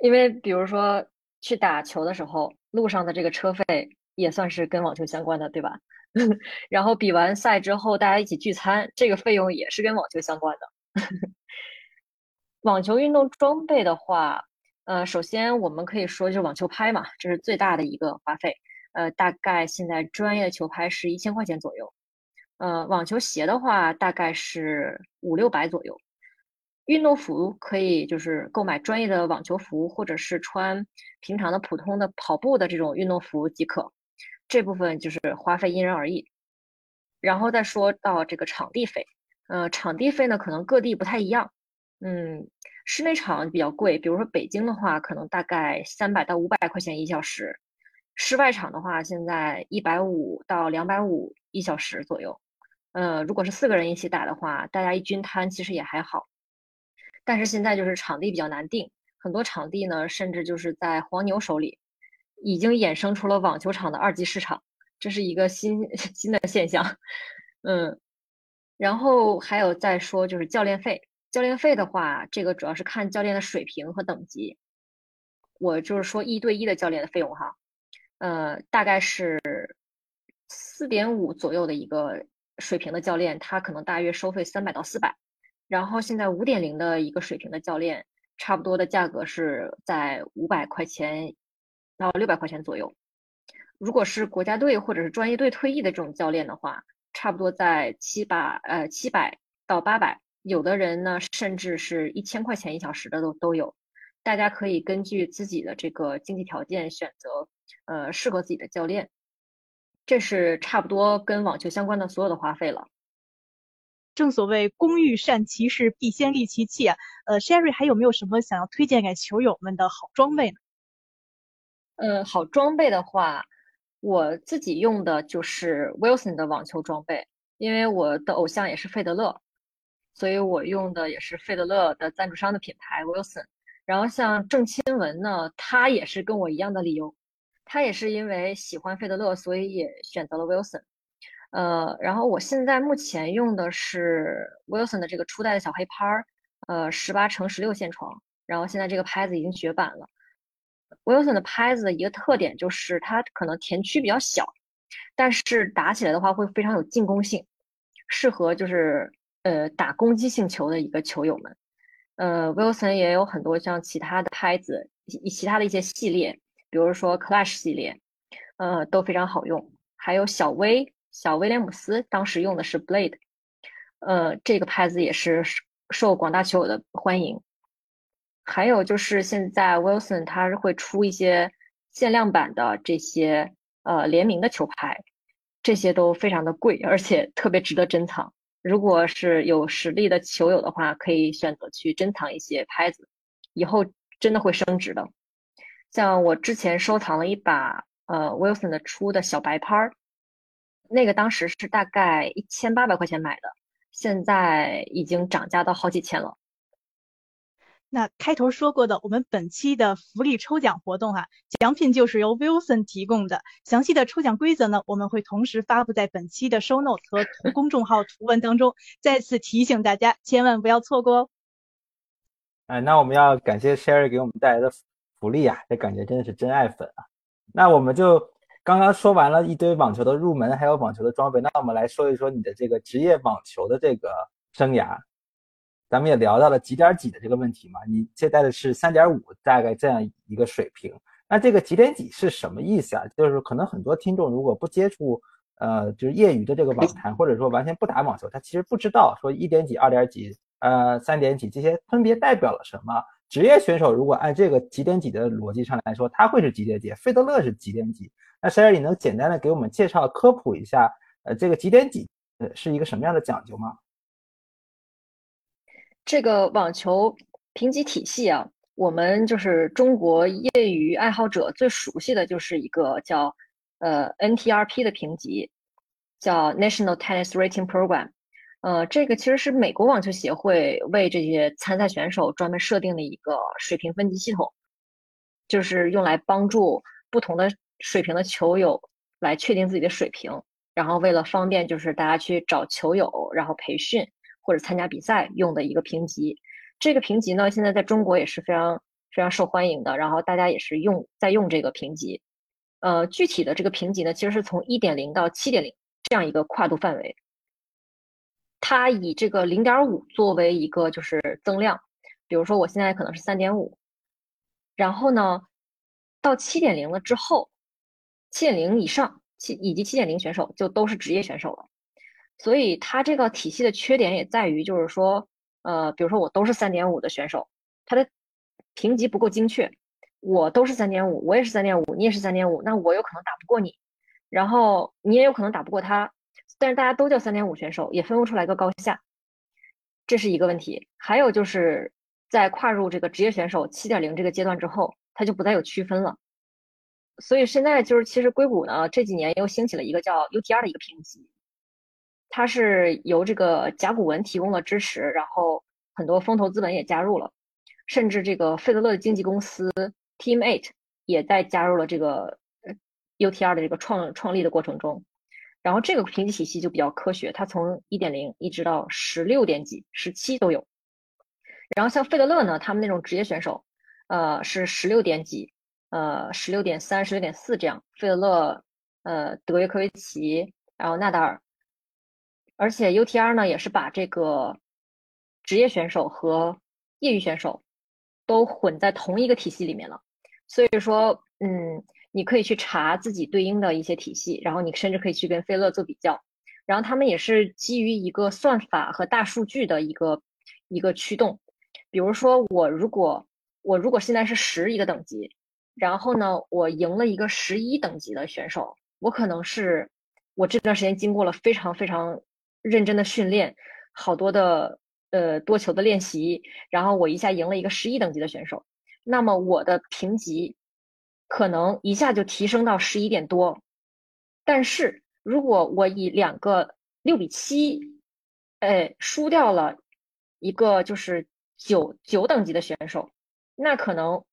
因为比如说去打球的时候，路上的这个车费也算是跟网球相关的，对吧？然后比完赛之后，大家一起聚餐，这个费用也是跟网球相关的。网球运动装备的话，呃，首先我们可以说就是网球拍嘛，这是最大的一个花费。呃，大概现在专业的球拍是一千块钱左右。呃，网球鞋的话，大概是五六百左右。运动服可以就是购买专业的网球服，或者是穿平常的普通的跑步的这种运动服即可。这部分就是花费因人而异，然后再说到这个场地费，呃，场地费呢可能各地不太一样，嗯，室内场比较贵，比如说北京的话，可能大概三百到五百块钱一小时，室外场的话，现在一百五到两百五一小时左右，呃，如果是四个人一起打的话，大家一均摊其实也还好，但是现在就是场地比较难定，很多场地呢甚至就是在黄牛手里。已经衍生出了网球场的二级市场，这是一个新 新的现象。嗯，然后还有再说就是教练费，教练费的话，这个主要是看教练的水平和等级。我就是说一对一的教练的费用哈，呃，大概是四点五左右的一个水平的教练，他可能大约收费三百到四百。然后现在五点零的一个水平的教练，差不多的价格是在五百块钱到六百块钱左右。如果是国家队或者是专业队退役的这种教练的话，差不多在七八呃七百到八百，有的人呢甚至是一千块钱一小时的都都有。大家可以根据自己的这个经济条件选择呃适合自己的教练。这是差不多跟网球相关的所有的花费了。正所谓工欲善其事，必先利其器啊。呃，Sherry 还有没有什么想要推荐给球友们的好装备呢？呃，好装备的话，我自己用的就是 Wilson 的网球装备，因为我的偶像也是费德勒，所以我用的也是费德勒的赞助商的品牌 Wilson。然后像郑钦文呢，他也是跟我一样的理由，他也是因为喜欢费德勒，所以也选择了 Wilson。呃，然后我现在目前用的是 Wilson 的这个初代的小黑拍儿，呃，十八乘十六线床。然后现在这个拍子已经绝版了。Wilson 的拍子的一个特点就是它可能甜区比较小，但是打起来的话会非常有进攻性，适合就是呃打攻击性球的一个球友们。呃，Wilson 也有很多像其他的拍子，以其他的一些系列，比如说 Clash 系列，呃，都非常好用。还有小威。小威廉姆斯当时用的是 Blade，呃，这个拍子也是受广大球友的欢迎。还有就是现在 Wilson 他会出一些限量版的这些呃联名的球拍，这些都非常的贵，而且特别值得珍藏。如果是有实力的球友的话，可以选择去珍藏一些拍子，以后真的会升值的。像我之前收藏了一把呃 Wilson 的出的小白拍儿。那个当时是大概一千八百块钱买的，现在已经涨价到好几千了。那开头说过的，我们本期的福利抽奖活动哈，奖品就是由 Wilson 提供的。详细的抽奖规则呢，我们会同时发布在本期的 Show Note 和图公众号图文当中。再次提醒大家，千万不要错过哦。哎，那我们要感谢 Sherry 给我们带来的福利啊，这感觉真的是真爱粉啊。那我们就。刚刚说完了一堆网球的入门，还有网球的装备，那我们来说一说你的这个职业网球的这个生涯。咱们也聊到了几点几的这个问题嘛，你现在的是三点五，大概这样一个水平。那这个几点几是什么意思啊？就是可能很多听众如果不接触，呃，就是业余的这个网 坛，或者说完全不打网球，他其实不知道说一点几、二点几、呃三点几这些分别代表了什么。职业选手如果按这个几点几的逻辑上来说，他会是几点几？费德勒是几点几？那 Sherry，你能简单的给我们介绍科普一下，呃，这个几点几呃是一个什么样的讲究吗？这个网球评级体系啊，我们就是中国业余爱好者最熟悉的就是一个叫呃 NTRP 的评级，叫 National Tennis Rating Program。呃，这个其实是美国网球协会为这些参赛选手专门设定的一个水平分级系统，就是用来帮助不同的。水平的球友来确定自己的水平，然后为了方便，就是大家去找球友，然后培训或者参加比赛用的一个评级。这个评级呢，现在在中国也是非常非常受欢迎的，然后大家也是用在用这个评级。呃，具体的这个评级呢，其实是从一点零到七点零这样一个跨度范围。它以这个零点五作为一个就是增量，比如说我现在可能是三点五，然后呢，到七点零了之后。七点零以上，七以及七点零选手就都是职业选手了，所以它这个体系的缺点也在于，就是说，呃，比如说我都是三点五的选手，他的评级不够精确，我都是三点五，我也是三点五，你也是三点五，那我有可能打不过你，然后你也有可能打不过他，但是大家都叫三点五选手，也分不出来个高下，这是一个问题。还有就是在跨入这个职业选手七点零这个阶段之后，它就不再有区分了。所以现在就是，其实硅谷呢这几年又兴起了一个叫 UTR 的一个评级，它是由这个甲骨文提供了支持，然后很多风投资本也加入了，甚至这个费德勒的经纪公司 Team Eight 也在加入了这个 UTR 的这个创创立的过程中。然后这个评级体系就比较科学，它从一点零一直到十六点几、十七都有。然后像费德勒呢，他们那种职业选手，呃，是十六点几，呃，十六点三、十六点四这样。费德勒，呃，德约科维奇，然后纳达尔，而且 UTR 呢也是把这个职业选手和业余选手都混在同一个体系里面了。所以说，嗯，你可以去查自己对应的一些体系，然后你甚至可以去跟费勒做比较。然后他们也是基于一个算法和大数据的一个一个驱动。比如说，我如果我如果现在是十一个等级，然后呢，我赢了一个十一等级的选手，我可能是我这段时间经过了非常非常认真的训练，好多的呃多球的练习，然后我一下赢了一个十一等级的选手，那么我的评级可能一下就提升到十一点多，但是。如果我以两个六比七，哎，输掉了一个就是九九等级的选手，那可能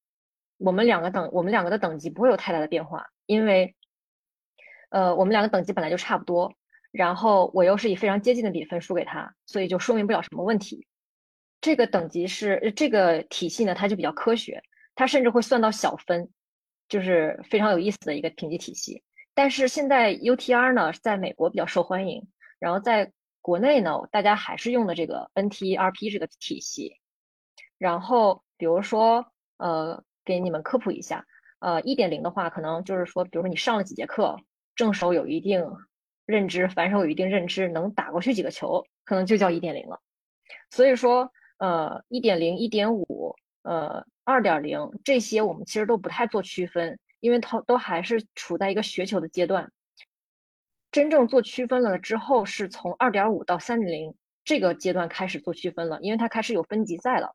我们两个等我们两个的等级不会有太大的变化，因为呃我们两个等级本来就差不多，然后我又是以非常接近的比分输给他，所以就说明不了什么问题。这个等级是这个体系呢，它就比较科学，它甚至会算到小分，就是非常有意思的一个评级体系。但是现在 UTR 呢，在美国比较受欢迎，然后在国内呢，大家还是用的这个 NTRP 这个体系。然后比如说，呃，给你们科普一下，呃，一点零的话，可能就是说，比如说你上了几节课，正手有一定认知，反手有一定认知，能打过去几个球，可能就叫一点零了。所以说，呃，一点零、一点五、呃，二点零这些，我们其实都不太做区分。因为它都还是处在一个学球的阶段，真正做区分了之后，是从二点五到三点零这个阶段开始做区分了，因为它开始有分级赛了。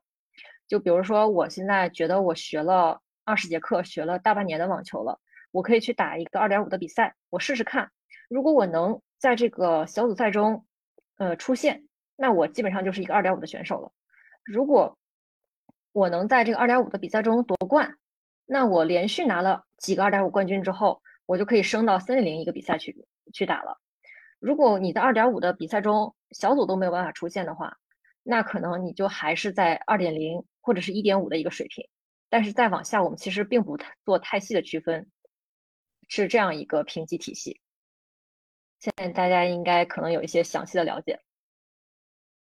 就比如说，我现在觉得我学了二十节课，学了大半年的网球了，我可以去打一个二点五的比赛，我试试看。如果我能在这个小组赛中，呃，出现，那我基本上就是一个二点五的选手了。如果我能在这个二点五的比赛中夺冠，那我连续拿了几个二点五冠军之后，我就可以升到三点零一个比赛去去打了。如果你在二点五的比赛中小组都没有办法出现的话，那可能你就还是在二点零或者是一点五的一个水平。但是再往下，我们其实并不做太细的区分，是这样一个评级体系。现在大家应该可能有一些详细的了解。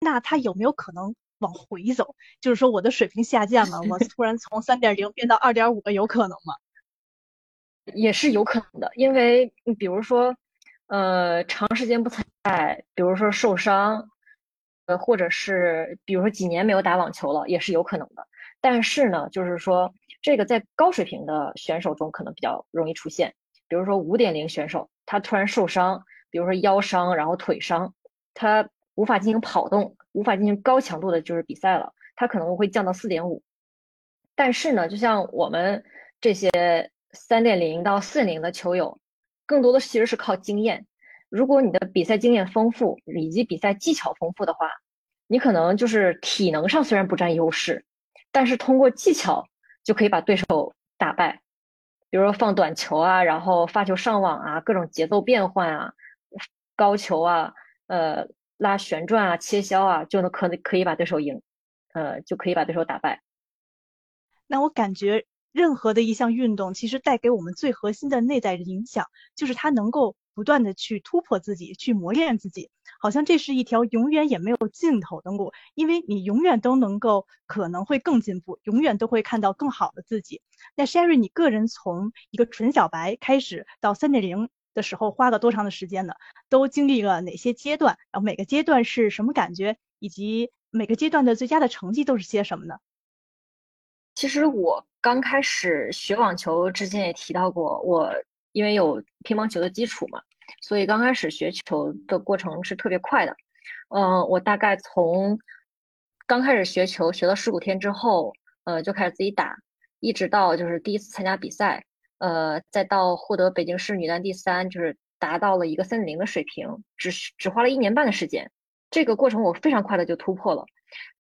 那它有没有可能？往回走，就是说我的水平下降了，我突然从三点零变到二点五，有可能吗？也是有可能的，因为你比如说，呃，长时间不参赛，比如说受伤，呃，或者是比如说几年没有打网球了，也是有可能的。但是呢，就是说这个在高水平的选手中可能比较容易出现，比如说五点零选手，他突然受伤，比如说腰伤，然后腿伤，他无法进行跑动。无法进行高强度的就是比赛了，他可能会降到四点五。但是呢，就像我们这些三点零到四点零的球友，更多的其实是靠经验。如果你的比赛经验丰富以及比赛技巧丰富的话，你可能就是体能上虽然不占优势，但是通过技巧就可以把对手打败。比如说放短球啊，然后发球上网啊，各种节奏变换啊，高球啊，呃。拉旋转啊，切削啊，就能可能可以把对手赢，呃，就可以把对手打败。那我感觉任何的一项运动，其实带给我们最核心的内在影响，就是它能够不断的去突破自己，去磨练自己。好像这是一条永远也没有尽头的路，因为你永远都能够可能会更进步，永远都会看到更好的自己。那 Sherry，你个人从一个纯小白开始到三点零。的时候花了多长的时间呢？都经历了哪些阶段？然后每个阶段是什么感觉？以及每个阶段的最佳的成绩都是些什么呢？其实我刚开始学网球之前也提到过，我因为有乒乓球的基础嘛，所以刚开始学球的过程是特别快的。嗯，我大概从刚开始学球学了十五天之后，呃，就开始自己打，一直到就是第一次参加比赛。呃，再到获得北京市女单第三，就是达到了一个三点零的水平，只只花了一年半的时间。这个过程我非常快的就突破了。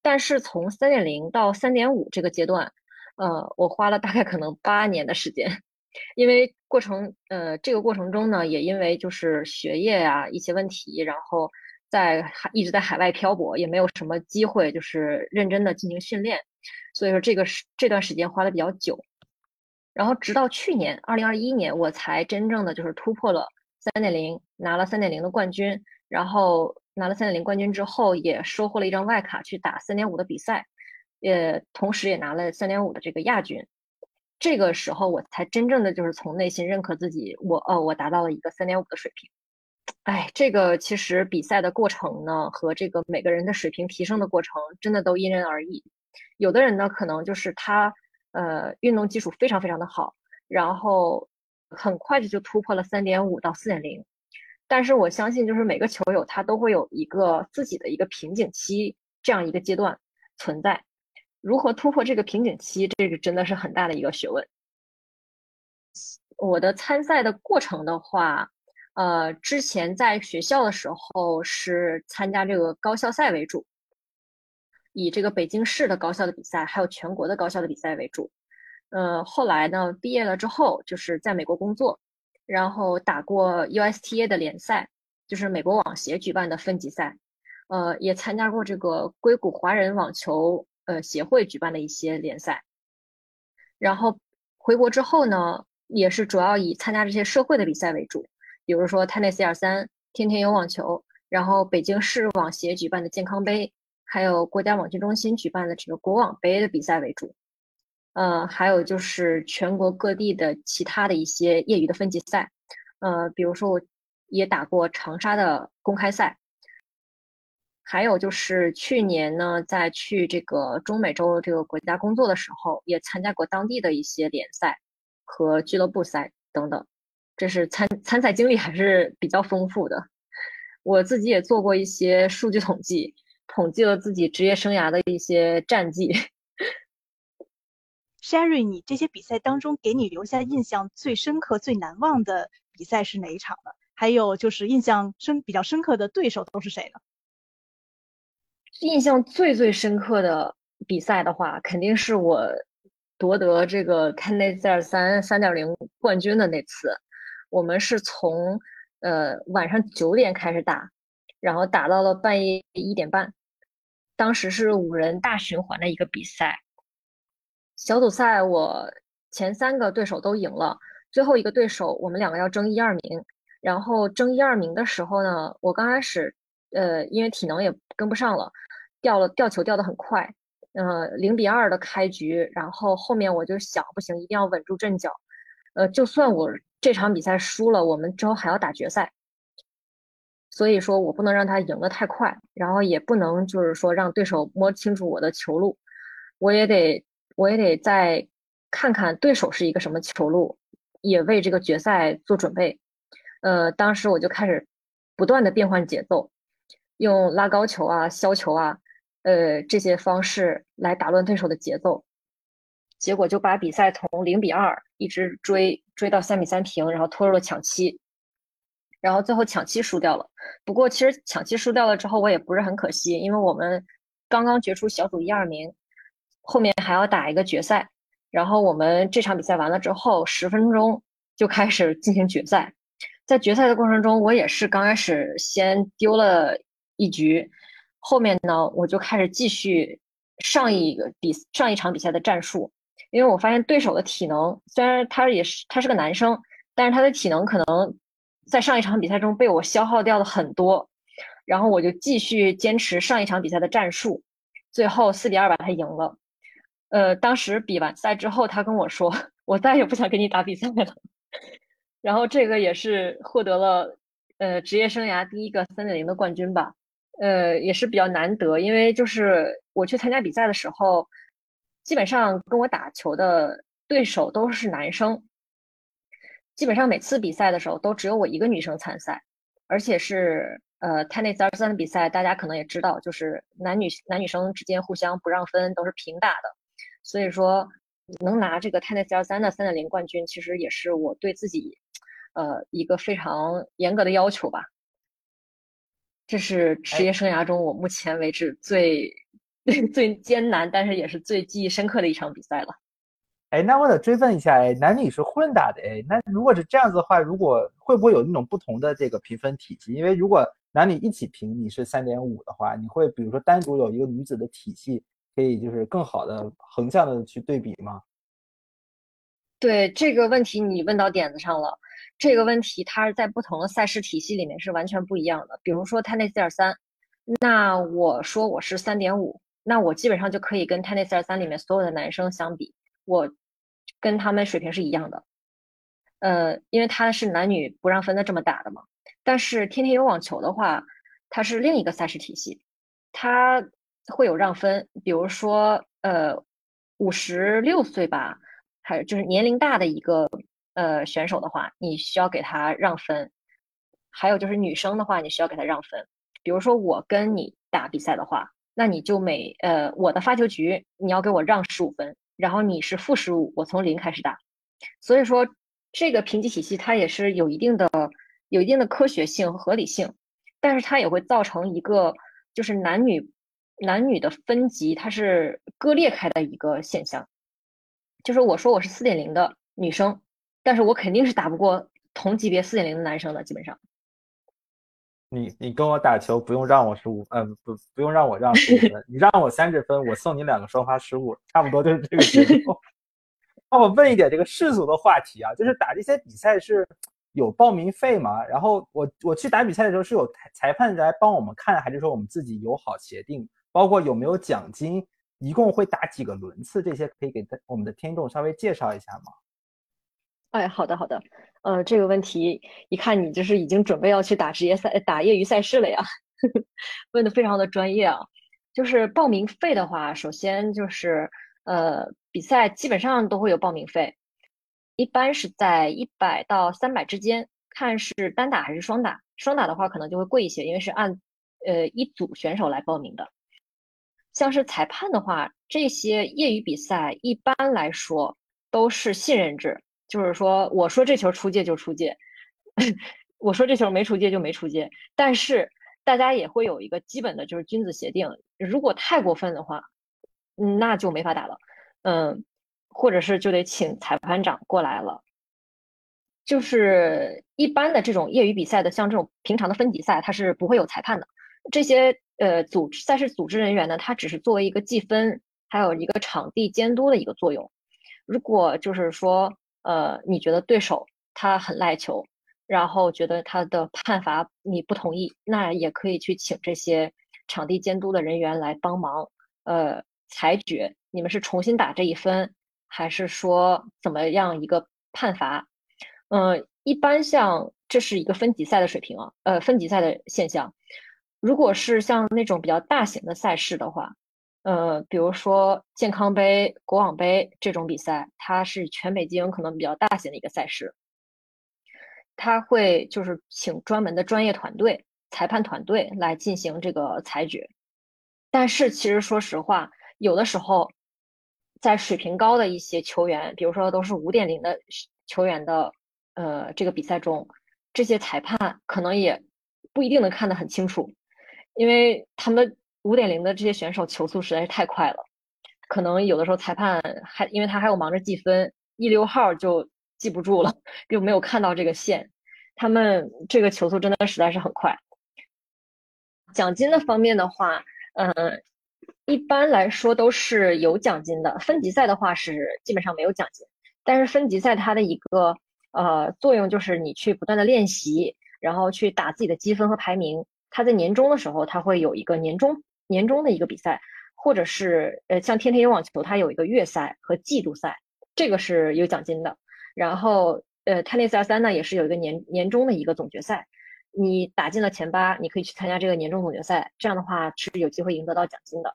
但是从三点零到三点五这个阶段，呃，我花了大概可能八年的时间，因为过程，呃，这个过程中呢，也因为就是学业呀一些问题，然后在海一直在海外漂泊，也没有什么机会就是认真的进行训练，所以说这个是这段时间花的比较久。然后直到去年二零二一年，我才真正的就是突破了三点零，拿了三点零的冠军。然后拿了三点零冠军之后，也收获了一张外卡去打三点五的比赛，也同时也拿了三点五的这个亚军。这个时候我才真正的就是从内心认可自己，我哦，我达到了一个三点五的水平。哎，这个其实比赛的过程呢，和这个每个人的水平提升的过程，真的都因人而异。有的人呢，可能就是他呃运动基础非常非常的好，然后很快的就突破了三点五到四点零。但是我相信，就是每个球友他都会有一个自己的一个瓶颈期这样一个阶段存在。如何突破这个瓶颈期，这个真的是很大的一个学问。我的参赛的过程的话，呃，之前在学校的时候是参加这个高校赛为主，以这个北京市的高校的比赛，还有全国的高校的比赛为主。呃，后来呢，毕业了之后，就是在美国工作。然后打过 USTA 的联赛，就是美国网协举办的分级赛，呃，也参加过这个硅谷华人网球呃协会举办的一些联赛。然后回国之后呢，也是主要以参加这些社会的比赛为主，比如说 Tennis 二三、天天有网球，然后北京市网协举办的健康杯，还有国家网球中心举办的这个国网杯的比赛为主。呃，还有就是全国各地的其他的一些业余的分级赛，呃，比如说我也打过长沙的公开赛，还有就是去年呢，在去这个中美洲这个国家工作的时候，也参加过当地的一些联赛和俱乐部赛等等，这是参参赛经历还是比较丰富的。我自己也做过一些数据统计，统计了自己职业生涯的一些战绩。Sherry，你这些比赛当中，给你留下印象最深刻、最难忘的比赛是哪一场呢？还有就是印象深、比较深刻的对手都是谁呢？印象最最深刻的比赛的话，肯定是我夺得这个 Tennis 三三点零冠军的那次。我们是从呃晚上九点开始打，然后打到了半夜一点半。当时是五人大循环的一个比赛。小组赛我前三个对手都赢了，最后一个对手我们两个要争一二名。然后争一二名的时候呢，我刚开始呃因为体能也跟不上了，掉了掉球掉的很快，呃零比二的开局，然后后面我就想不行，一定要稳住阵脚，呃就算我这场比赛输了，我们之后还要打决赛，所以说我不能让他赢得太快，然后也不能就是说让对手摸清楚我的球路，我也得。我也得再看看对手是一个什么球路，也为这个决赛做准备。呃，当时我就开始不断的变换节奏，用拉高球啊、削球啊，呃这些方式来打乱对手的节奏。结果就把比赛从零比二一直追追到三比三平，然后拖入了抢七，然后最后抢七输掉了。不过其实抢七输掉了之后，我也不是很可惜，因为我们刚刚决出小组一二名。后面还要打一个决赛，然后我们这场比赛完了之后，十分钟就开始进行决赛。在决赛的过程中，我也是刚开始先丢了一局，后面呢，我就开始继续上一个比上一场比赛的战术，因为我发现对手的体能虽然他也是他是个男生，但是他的体能可能在上一场比赛中被我消耗掉了很多，然后我就继续坚持上一场比赛的战术，最后四比二把他赢了。呃，当时比完赛之后，他跟我说：“ 我再也不想跟你打比赛了。”然后这个也是获得了呃职业生涯第一个三点零的冠军吧，呃也是比较难得，因为就是我去参加比赛的时候，基本上跟我打球的对手都是男生，基本上每次比赛的时候都只有我一个女生参赛，而且是呃 tennis 二三的比赛，大家可能也知道，就是男女男女生之间互相不让分，都是平打的。所以说，能拿这个 Tennis 二三的三点零冠军，其实也是我对自己，呃，一个非常严格的要求吧。这是职业生涯中我目前为止最 最艰难，但是也是最记忆深刻的一场比赛了。哎，那我得追问一下，哎，男女是混打的，哎，那如果是这样子的话，如果会不会有那种不同的这个评分体系？因为如果男女一起评你是三点五的话，你会比如说单独有一个女子的体系，可以就是更好的横向的去对比吗？对这个问题你问到点子上了。这个问题它是在不同的赛事体系里面是完全不一样的。比如说 Tennis 二三，那我说我是三点五，那我基本上就可以跟 Tennis 二三里面所有的男生相比，我跟他们水平是一样的。呃，因为它是男女不让分的这么打的嘛。但是天天有网球的话，它是另一个赛事体系，它会有让分。比如说，呃，五十六岁吧，还就是年龄大的一个。呃，选手的话，你需要给他让分；还有就是女生的话，你需要给他让分。比如说我跟你打比赛的话，那你就每呃我的发球局你要给我让十五分，然后你是负十五，我从零开始打。所以说这个评级体系它也是有一定的有一定的科学性和合理性，但是它也会造成一个就是男女男女的分级它是割裂开的一个现象。就是我说我是四点零的女生。但是我肯定是打不过同级别四点零的男生的，基本上。你你跟我打球不用让我十五，嗯，不不用让我让十五分，你让我三十分，我送你两个双发失误，差不多就是这个节奏。那我问一点这个世俗的话题啊，就是打这些比赛是有报名费吗？然后我我去打比赛的时候是有裁判来帮我们看，还是说我们自己友好协定？包括有没有奖金？一共会打几个轮次？这些可以给我们的听众稍微介绍一下吗？哎，好的好的，呃，这个问题一看你就是已经准备要去打职业赛、打业余赛事了呀，问的非常的专业啊。就是报名费的话，首先就是呃，比赛基本上都会有报名费，一般是在一百到三百之间，看是单打还是双打。双打的话可能就会贵一些，因为是按呃一组选手来报名的。像是裁判的话，这些业余比赛一般来说都是信任制。就是说，我说这球出界就出界，我说这球没出界就没出界。但是大家也会有一个基本的就是君子协定，如果太过分的话，那就没法打了。嗯，或者是就得请裁判长过来了。就是一般的这种业余比赛的，像这种平常的分级赛，它是不会有裁判的。这些呃组赛事组织人员呢，他只是作为一个计分，还有一个场地监督的一个作用。如果就是说。呃，你觉得对手他很赖球，然后觉得他的判罚你不同意，那也可以去请这些场地监督的人员来帮忙，呃，裁决你们是重新打这一分，还是说怎么样一个判罚？嗯，一般像这是一个分级赛的水平啊，呃，分级赛的现象。如果是像那种比较大型的赛事的话。呃，比如说健康杯、国网杯这种比赛，它是全北京可能比较大型的一个赛事，他会就是请专门的专业团队、裁判团队来进行这个裁决。但是其实说实话，有的时候在水平高的一些球员，比如说都是五点零的球员的，呃，这个比赛中，这些裁判可能也不一定能看得很清楚，因为他们。五点零的这些选手球速实在是太快了，可能有的时候裁判还因为他还有忙着记分，一溜号就记不住了，又没有看到这个线。他们这个球速真的实在是很快。奖金的方面的话，嗯，一般来说都是有奖金的。分级赛的话是基本上没有奖金，但是分级赛它的一个呃作用就是你去不断的练习，然后去打自己的积分和排名。它在年终的时候，它会有一个年终。年终的一个比赛，或者是呃，像天天有网球，它有一个月赛和季度赛，这个是有奖金的。然后呃，Tennis 二三呢，也是有一个年年终的一个总决赛，你打进了前八，你可以去参加这个年终总决赛，这样的话是有机会赢得到奖金的。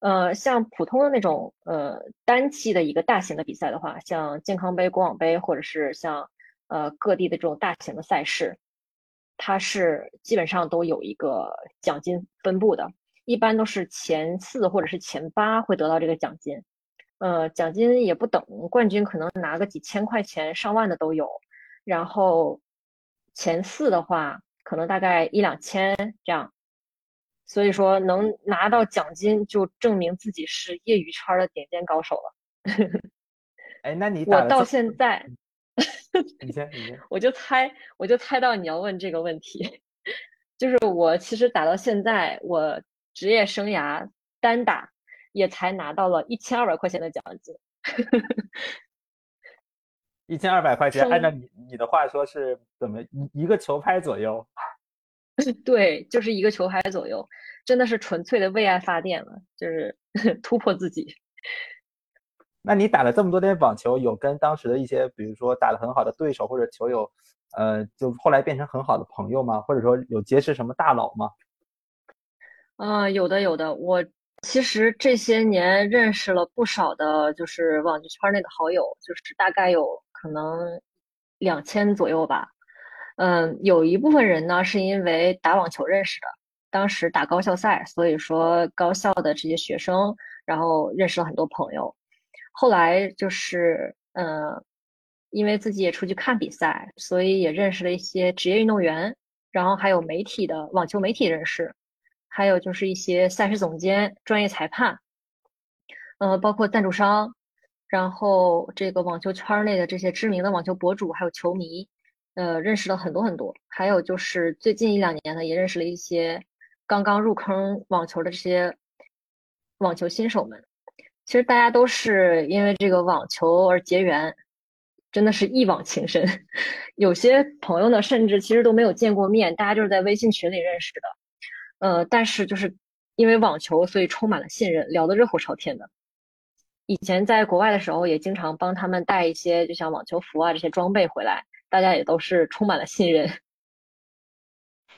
呃，像普通的那种呃单期的一个大型的比赛的话，像健康杯、国网杯，或者是像呃各地的这种大型的赛事，它是基本上都有一个奖金分布的。一般都是前四或者是前八会得到这个奖金，呃，奖金也不等，冠军可能拿个几千块钱、上万的都有，然后前四的话可能大概一两千这样，所以说能拿到奖金就证明自己是业余圈的顶尖高手了。哎，那你我到现在，你先，你先，我就猜，我就猜到你要问这个问题。就是我其实打到现在，我职业生涯单打也才拿到了一千二百块钱的奖金。一千二百块钱，按照你你的话说是怎么一一个球拍左右？对，就是一个球拍左右，真的是纯粹的为爱发电了，就是 突破自己。那你打了这么多年网球，有跟当时的一些，比如说打得很好的对手或者球友，呃，就后来变成很好的朋友吗？或者说有结识什么大佬吗？嗯，有的有的，我其实这些年认识了不少的，就是网球圈内的好友，就是大概有可能两千左右吧。嗯，有一部分人呢是因为打网球认识的，当时打高校赛，所以说高校的这些学生，然后认识了很多朋友。后来就是，嗯，因为自己也出去看比赛，所以也认识了一些职业运动员，然后还有媒体的网球媒体人士，还有就是一些赛事总监、专业裁判，呃，包括赞助商，然后这个网球圈内的这些知名的网球博主，还有球迷。呃，认识了很多很多，还有就是最近一两年呢，也认识了一些刚刚入坑网球的这些网球新手们。其实大家都是因为这个网球而结缘，真的是一往情深。有些朋友呢，甚至其实都没有见过面，大家就是在微信群里认识的。呃，但是就是因为网球，所以充满了信任，聊得热火朝天的。以前在国外的时候，也经常帮他们带一些，就像网球服啊这些装备回来。大家也都是充满了信任。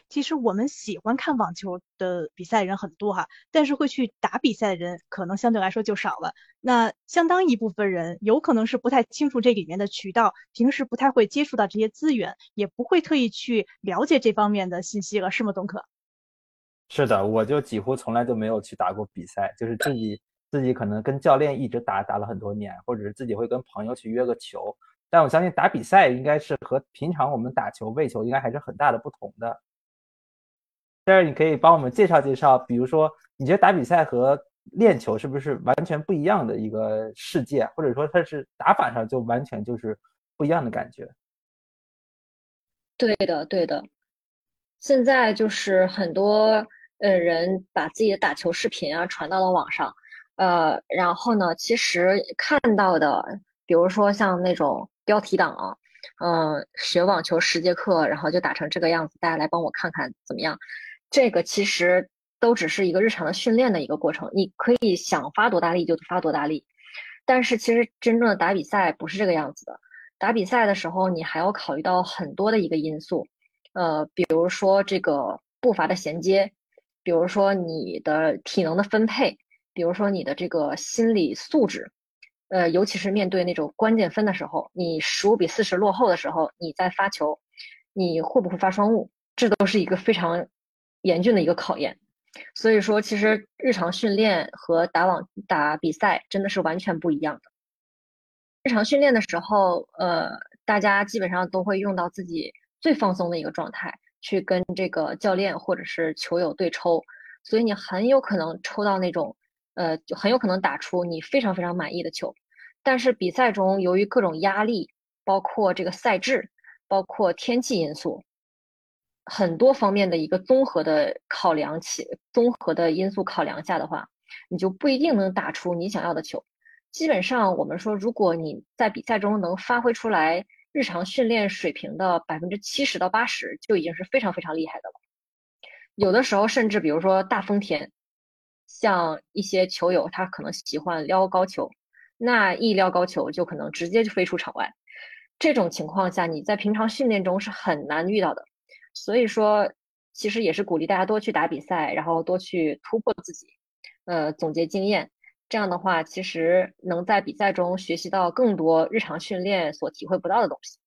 其实我们喜欢看网球的比赛人很多哈，但是会去打比赛的人可能相对来说就少了。那相当一部分人有可能是不太清楚这里面的渠道，平时不太会接触到这些资源，也不会特意去了解这方面的信息了，是吗，董可？是的，我就几乎从来都没有去打过比赛，就是自己自己可能跟教练一直打打了很多年，或者是自己会跟朋友去约个球。但我相信打比赛应该是和平常我们打球喂球应该还是很大的不同的。但是你可以帮我们介绍介绍，比如说你觉得打比赛和练球是不是完全不一样的一个世界，或者说它是打法上就完全就是不一样的感觉？对的，对的。现在就是很多呃人把自己的打球视频啊传到了网上，呃，然后呢，其实看到的，比如说像那种。标题党啊，嗯，学网球十节课，然后就打成这个样子，大家来帮我看看怎么样？这个其实都只是一个日常的训练的一个过程，你可以想发多大力就发多大力，但是其实真正的打比赛不是这个样子的。打比赛的时候，你还要考虑到很多的一个因素，呃，比如说这个步伐的衔接，比如说你的体能的分配，比如说你的这个心理素质。呃，尤其是面对那种关键分的时候，你十五比四十落后的时候，你在发球，你会不会发双误？这都是一个非常严峻的一个考验。所以说，其实日常训练和打网打比赛真的是完全不一样的。日常训练的时候，呃，大家基本上都会用到自己最放松的一个状态，去跟这个教练或者是球友对抽，所以你很有可能抽到那种。呃，就很有可能打出你非常非常满意的球，但是比赛中由于各种压力，包括这个赛制，包括天气因素，很多方面的一个综合的考量起，综合的因素考量下的话，你就不一定能打出你想要的球。基本上我们说，如果你在比赛中能发挥出来日常训练水平的百分之七十到八十，就已经是非常非常厉害的了。有的时候甚至比如说大风天。像一些球友，他可能喜欢撩高球，那一撩高球就可能直接就飞出场外。这种情况下，你在平常训练中是很难遇到的。所以说，其实也是鼓励大家多去打比赛，然后多去突破自己，呃，总结经验。这样的话，其实能在比赛中学习到更多日常训练所体会不到的东西。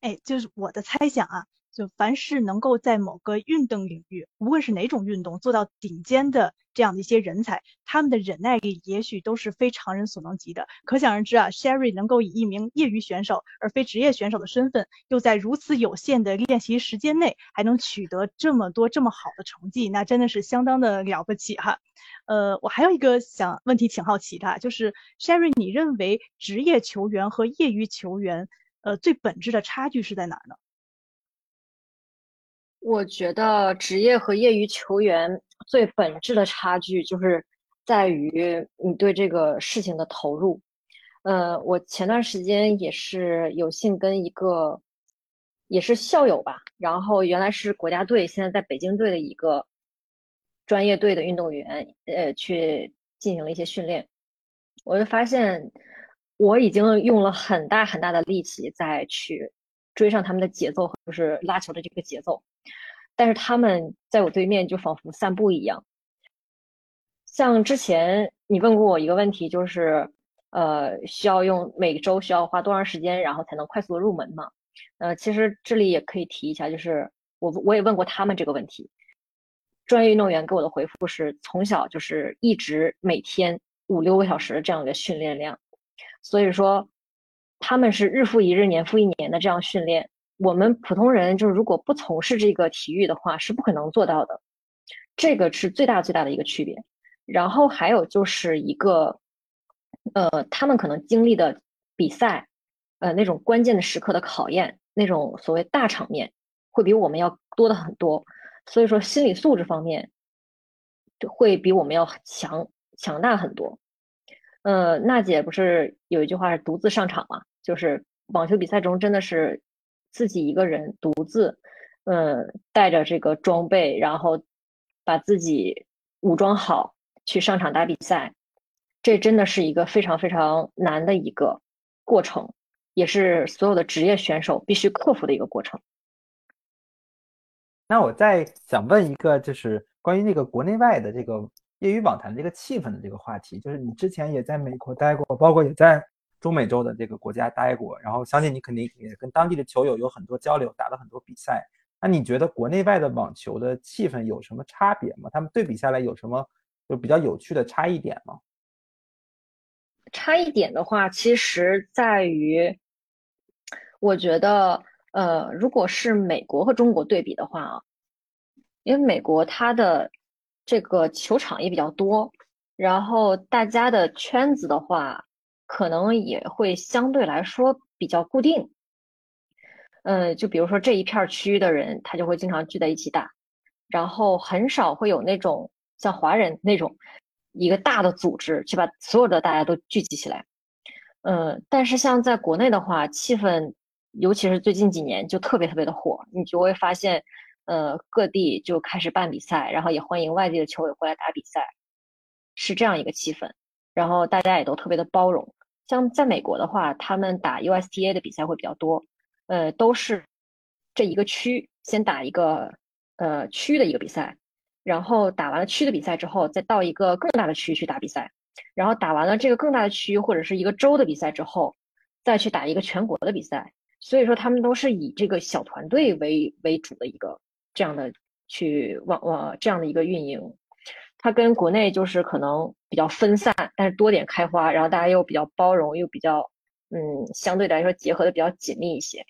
哎，就是我的猜想啊。就凡是能够在某个运动领域，无论是哪种运动做到顶尖的这样的一些人才，他们的忍耐力也许都是非常人所能及的。可想而知啊，Sherry 能够以一名业余选手而非职业选手的身份，又在如此有限的练习时间内还能取得这么多这么好的成绩，那真的是相当的了不起哈。呃，我还有一个想问题挺好奇的，就是 Sherry，你认为职业球员和业余球员，呃，最本质的差距是在哪儿呢？我觉得职业和业余球员最本质的差距就是在于你对这个事情的投入。呃，我前段时间也是有幸跟一个也是校友吧，然后原来是国家队，现在在北京队的一个专业队的运动员，呃，去进行了一些训练。我就发现我已经用了很大很大的力气在去追上他们的节奏，就是拉球的这个节奏。但是他们在我对面就仿佛散步一样。像之前你问过我一个问题，就是呃，需要用每周需要花多长时间，然后才能快速的入门嘛？呃，其实这里也可以提一下，就是我我也问过他们这个问题，专业运动员给我的回复是从小就是一直每天五六个小时的这样的训练量，所以说他们是日复一日、年复一年的这样训练。我们普通人就是如果不从事这个体育的话，是不可能做到的。这个是最大最大的一个区别。然后还有就是一个，呃，他们可能经历的比赛，呃，那种关键的时刻的考验，那种所谓大场面，会比我们要多的很多。所以说心理素质方面，会比我们要强强大很多。呃，娜姐不是有一句话是独自上场嘛？就是网球比赛中真的是。自己一个人独自，嗯，带着这个装备，然后把自己武装好去上场打比赛，这真的是一个非常非常难的一个过程，也是所有的职业选手必须克服的一个过程。那我再想问一个，就是关于那个国内外的这个业余网坛的这个气氛的这个话题，就是你之前也在美国待过，包括也在。中美洲的这个国家待过，然后相信你肯定也跟当地的球友有很多交流，打了很多比赛。那你觉得国内外的网球的气氛有什么差别吗？他们对比下来有什么就比较有趣的差异点吗？差异点的话，其实在于，我觉得，呃，如果是美国和中国对比的话啊，因为美国它的这个球场也比较多，然后大家的圈子的话。可能也会相对来说比较固定，嗯，就比如说这一片区域的人，他就会经常聚在一起打，然后很少会有那种像华人那种一个大的组织去把所有的大家都聚集起来，嗯，但是像在国内的话，气氛尤其是最近几年就特别特别的火，你就会发现，呃，各地就开始办比赛，然后也欢迎外地的球友过来打比赛，是这样一个气氛，然后大家也都特别的包容。像在美国的话，他们打 USTA 的比赛会比较多，呃，都是这一个区先打一个呃区的一个比赛，然后打完了区的比赛之后，再到一个更大的区去打比赛，然后打完了这个更大的区或者是一个州的比赛之后，再去打一个全国的比赛。所以说他们都是以这个小团队为为主的一个这样的去往往这样的一个运营。它跟国内就是可能比较分散，但是多点开花，然后大家又比较包容，又比较嗯，相对来说结合的比较紧密一些。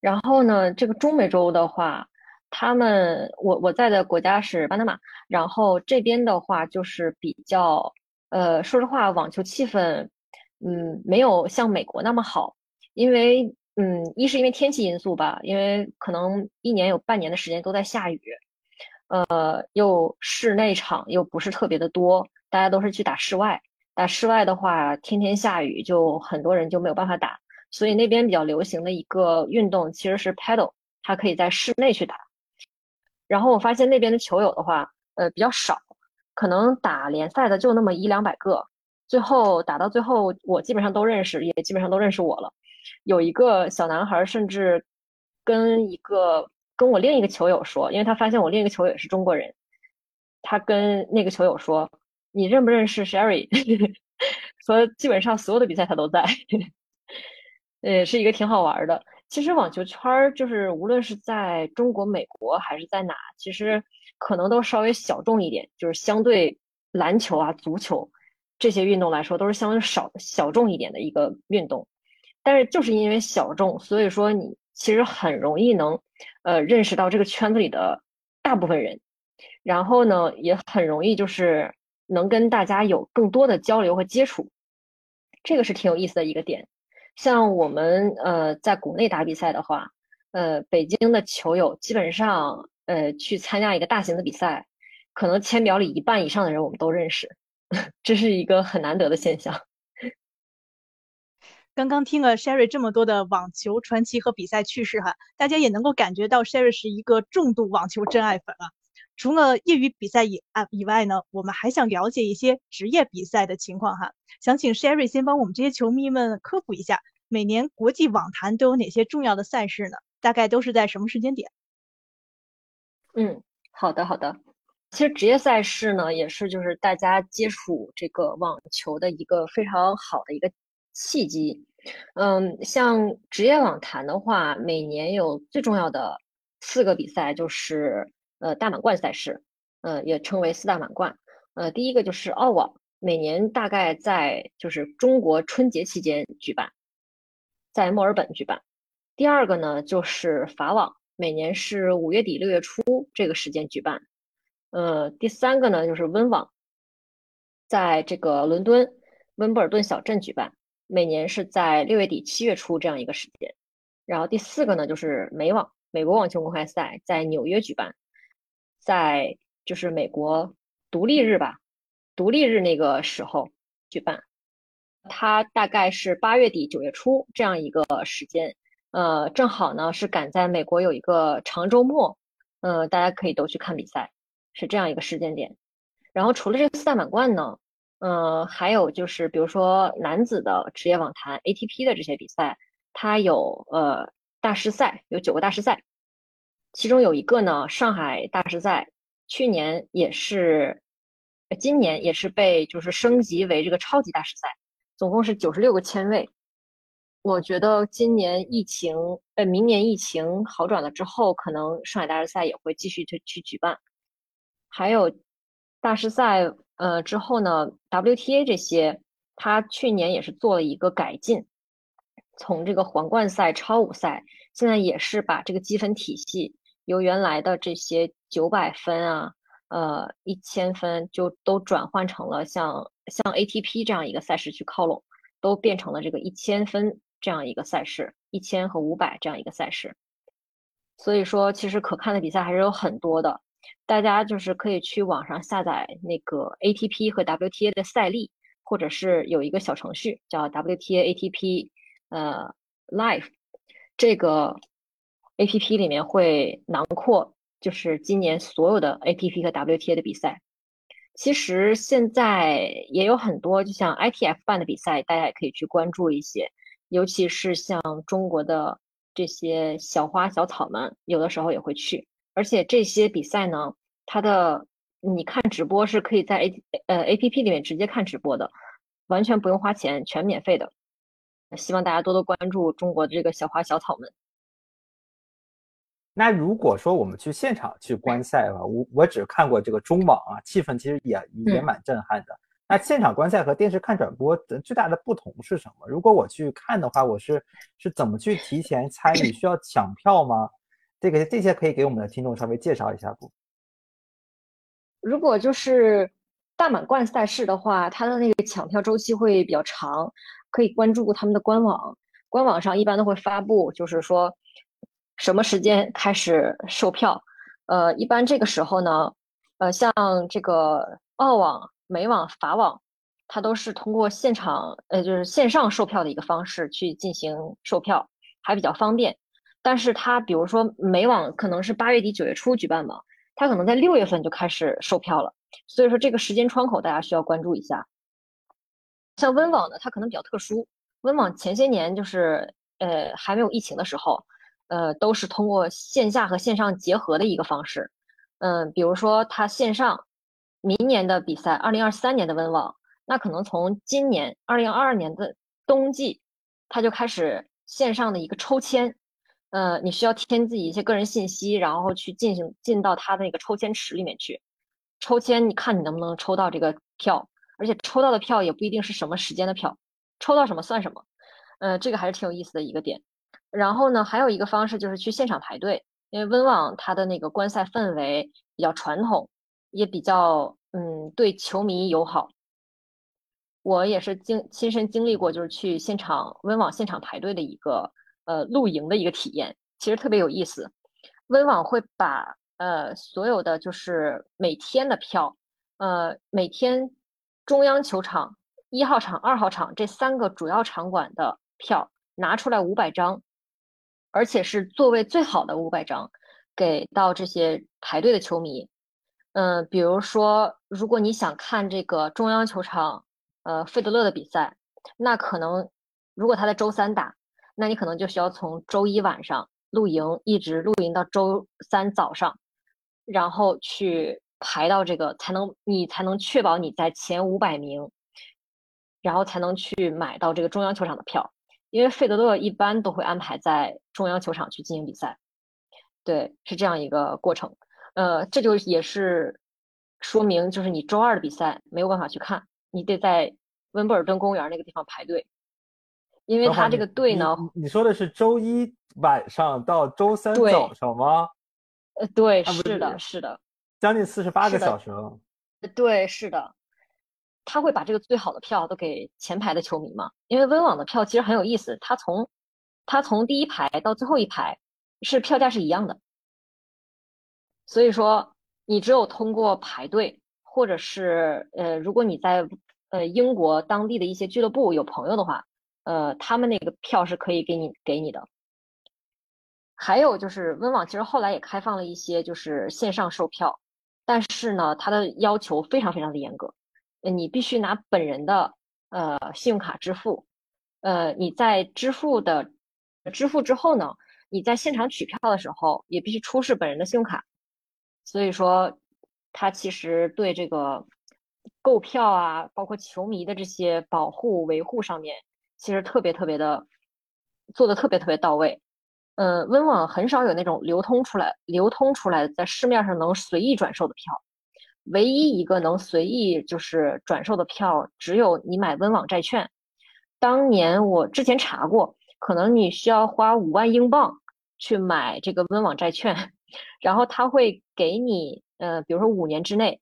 然后呢，这个中美洲的话，他们我我在的国家是巴拿马，然后这边的话就是比较呃，说实话，网球气氛嗯没有像美国那么好，因为嗯，一是因为天气因素吧，因为可能一年有半年的时间都在下雨。呃，又室内场又不是特别的多，大家都是去打室外。打室外的话，天天下雨，就很多人就没有办法打。所以那边比较流行的一个运动其实是 paddle，它可以在室内去打。然后我发现那边的球友的话，呃，比较少，可能打联赛的就那么一两百个。最后打到最后，我基本上都认识，也基本上都认识我了。有一个小男孩甚至跟一个。跟我另一个球友说，因为他发现我另一个球友也是中国人，他跟那个球友说：“你认不认识 Sherry？” 说基本上所有的比赛他都在，呃，是一个挺好玩的。其实网球圈儿就是无论是在中国、美国还是在哪，其实可能都稍微小众一点，就是相对篮球啊、足球这些运动来说，都是相对少小众一点的一个运动。但是就是因为小众，所以说你。其实很容易能，呃，认识到这个圈子里的大部分人，然后呢，也很容易就是能跟大家有更多的交流和接触，这个是挺有意思的一个点。像我们呃在国内打比赛的话，呃，北京的球友基本上，呃，去参加一个大型的比赛，可能签表里一半以上的人我们都认识，这是一个很难得的现象。刚刚听了 Sherry 这么多的网球传奇和比赛趣事哈，大家也能够感觉到 Sherry 是一个重度网球真爱粉啊。除了业余比赛以啊以外呢，我们还想了解一些职业比赛的情况哈。想请 Sherry 先帮我们这些球迷们科普一下，每年国际网坛都有哪些重要的赛事呢？大概都是在什么时间点？嗯，好的好的。其实职业赛事呢，也是就是大家接触这个网球的一个非常好的一个。契机，嗯，像职业网坛的话，每年有最重要的四个比赛，就是呃大满贯赛事，呃也称为四大满贯。呃，第一个就是澳网，每年大概在就是中国春节期间举办，在墨尔本举办。第二个呢就是法网，每年是五月底六月初这个时间举办。呃，第三个呢就是温网，在这个伦敦温布尔顿小镇举办。每年是在六月底七月初这样一个时间，然后第四个呢就是美网，美国网球公开赛在纽约举办，在就是美国独立日吧，独立日那个时候举办，它大概是八月底九月初这样一个时间，呃，正好呢是赶在美国有一个长周末，呃，大家可以都去看比赛，是这样一个时间点。然后除了这个四大满贯呢。嗯，还有就是，比如说男子的职业网坛 ATP 的这些比赛，它有呃大师赛，有九个大师赛，其中有一个呢，上海大师赛，去年也是，今年也是被就是升级为这个超级大师赛，总共是九十六个签位。我觉得今年疫情，呃，明年疫情好转了之后，可能上海大师赛也会继续去去举办，还有大师赛。呃，之后呢，WTA 这些，它去年也是做了一个改进，从这个皇冠赛、超五赛，现在也是把这个积分体系由原来的这些九百分啊，呃，一千分，就都转换成了像像 ATP 这样一个赛事去靠拢，都变成了这个一千分这样一个赛事，一千和五百这样一个赛事。所以说，其实可看的比赛还是有很多的。大家就是可以去网上下载那个 ATP 和 WTA 的赛例，或者是有一个小程序叫 WTA ATP 呃 Live，这个 APP 里面会囊括就是今年所有的 ATP 和 WTA 的比赛。其实现在也有很多，就像 ITF 办的比赛，大家也可以去关注一些，尤其是像中国的这些小花小草们，有的时候也会去。而且这些比赛呢，它的你看直播是可以在 A 呃 A P P 里面直接看直播的，完全不用花钱，全免费的。希望大家多多关注中国的这个小花小草们。那如果说我们去现场去观赛的话，我我只看过这个中网啊，气氛其实也也蛮震撼的。那现场观赛和电视看转播的最大的不同是什么？如果我去看的话，我是是怎么去提前参与？需要抢票吗？这个这些可以给我们的听众稍微介绍一下不？如果就是大满贯赛事的话，它的那个抢票周期会比较长，可以关注他们的官网，官网上一般都会发布，就是说什么时间开始售票。呃，一般这个时候呢，呃，像这个澳网、美网、法网，它都是通过现场，呃，就是线上售票的一个方式去进行售票，还比较方便。但是它比如说美网可能是八月底九月初举办嘛，它可能在六月份就开始售票了，所以说这个时间窗口大家需要关注一下。像温网呢，它可能比较特殊，温网前些年就是呃还没有疫情的时候，呃都是通过线下和线上结合的一个方式，嗯，比如说它线上明年的比赛，二零二三年的温网，那可能从今年二零二二年的冬季，它就开始线上的一个抽签。呃，你需要填自己一些个人信息，然后去进行进到他的那个抽签池里面去抽签，你看你能不能抽到这个票，而且抽到的票也不一定是什么时间的票，抽到什么算什么。呃，这个还是挺有意思的一个点。然后呢，还有一个方式就是去现场排队，因为温网它的那个观赛氛围比较传统，也比较嗯对球迷友好。我也是经亲身经历过，就是去现场温网现场排队的一个。呃，露营的一个体验，其实特别有意思。温网会把呃所有的就是每天的票，呃每天中央球场一号场、二号场这三个主要场馆的票拿出来五百张，而且是座位最好的五百张，给到这些排队的球迷。嗯，比如说，如果你想看这个中央球场，呃，费德勒的比赛，那可能如果他在周三打，那你可能就需要从周一晚上露营，一直露营到周三早上，然后去排到这个，才能你才能确保你在前五百名，然后才能去买到这个中央球场的票，因为费德勒一般都会安排在中央球场去进行比赛，对，是这样一个过程。呃，这就也是说明，就是你周二的比赛没有办法去看，你得在温布尔顿公园那个地方排队，因为他这个队呢，你说的是周一晚上到周三早上吗？呃，对，是的，是的，将近四十八个小时了。对，是的，他会把这个最好的票都给前排的球迷嘛？因为温网的票其实很有意思，他从他从第一排到最后一排是票价是一样的。所以说，你只有通过排队，或者是呃，如果你在呃英国当地的一些俱乐部有朋友的话，呃，他们那个票是可以给你给你的。还有就是温网其实后来也开放了一些就是线上售票，但是呢，它的要求非常非常的严格，你必须拿本人的呃信用卡支付，呃，你在支付的支付之后呢，你在现场取票的时候也必须出示本人的信用卡。所以说，他其实对这个购票啊，包括球迷的这些保护维护上面，其实特别特别的做的特别特别到位。嗯，温网很少有那种流通出来、流通出来在市面上能随意转售的票，唯一一个能随意就是转售的票，只有你买温网债券。当年我之前查过，可能你需要花五万英镑去买这个温网债券。然后他会给你，呃，比如说五年之内，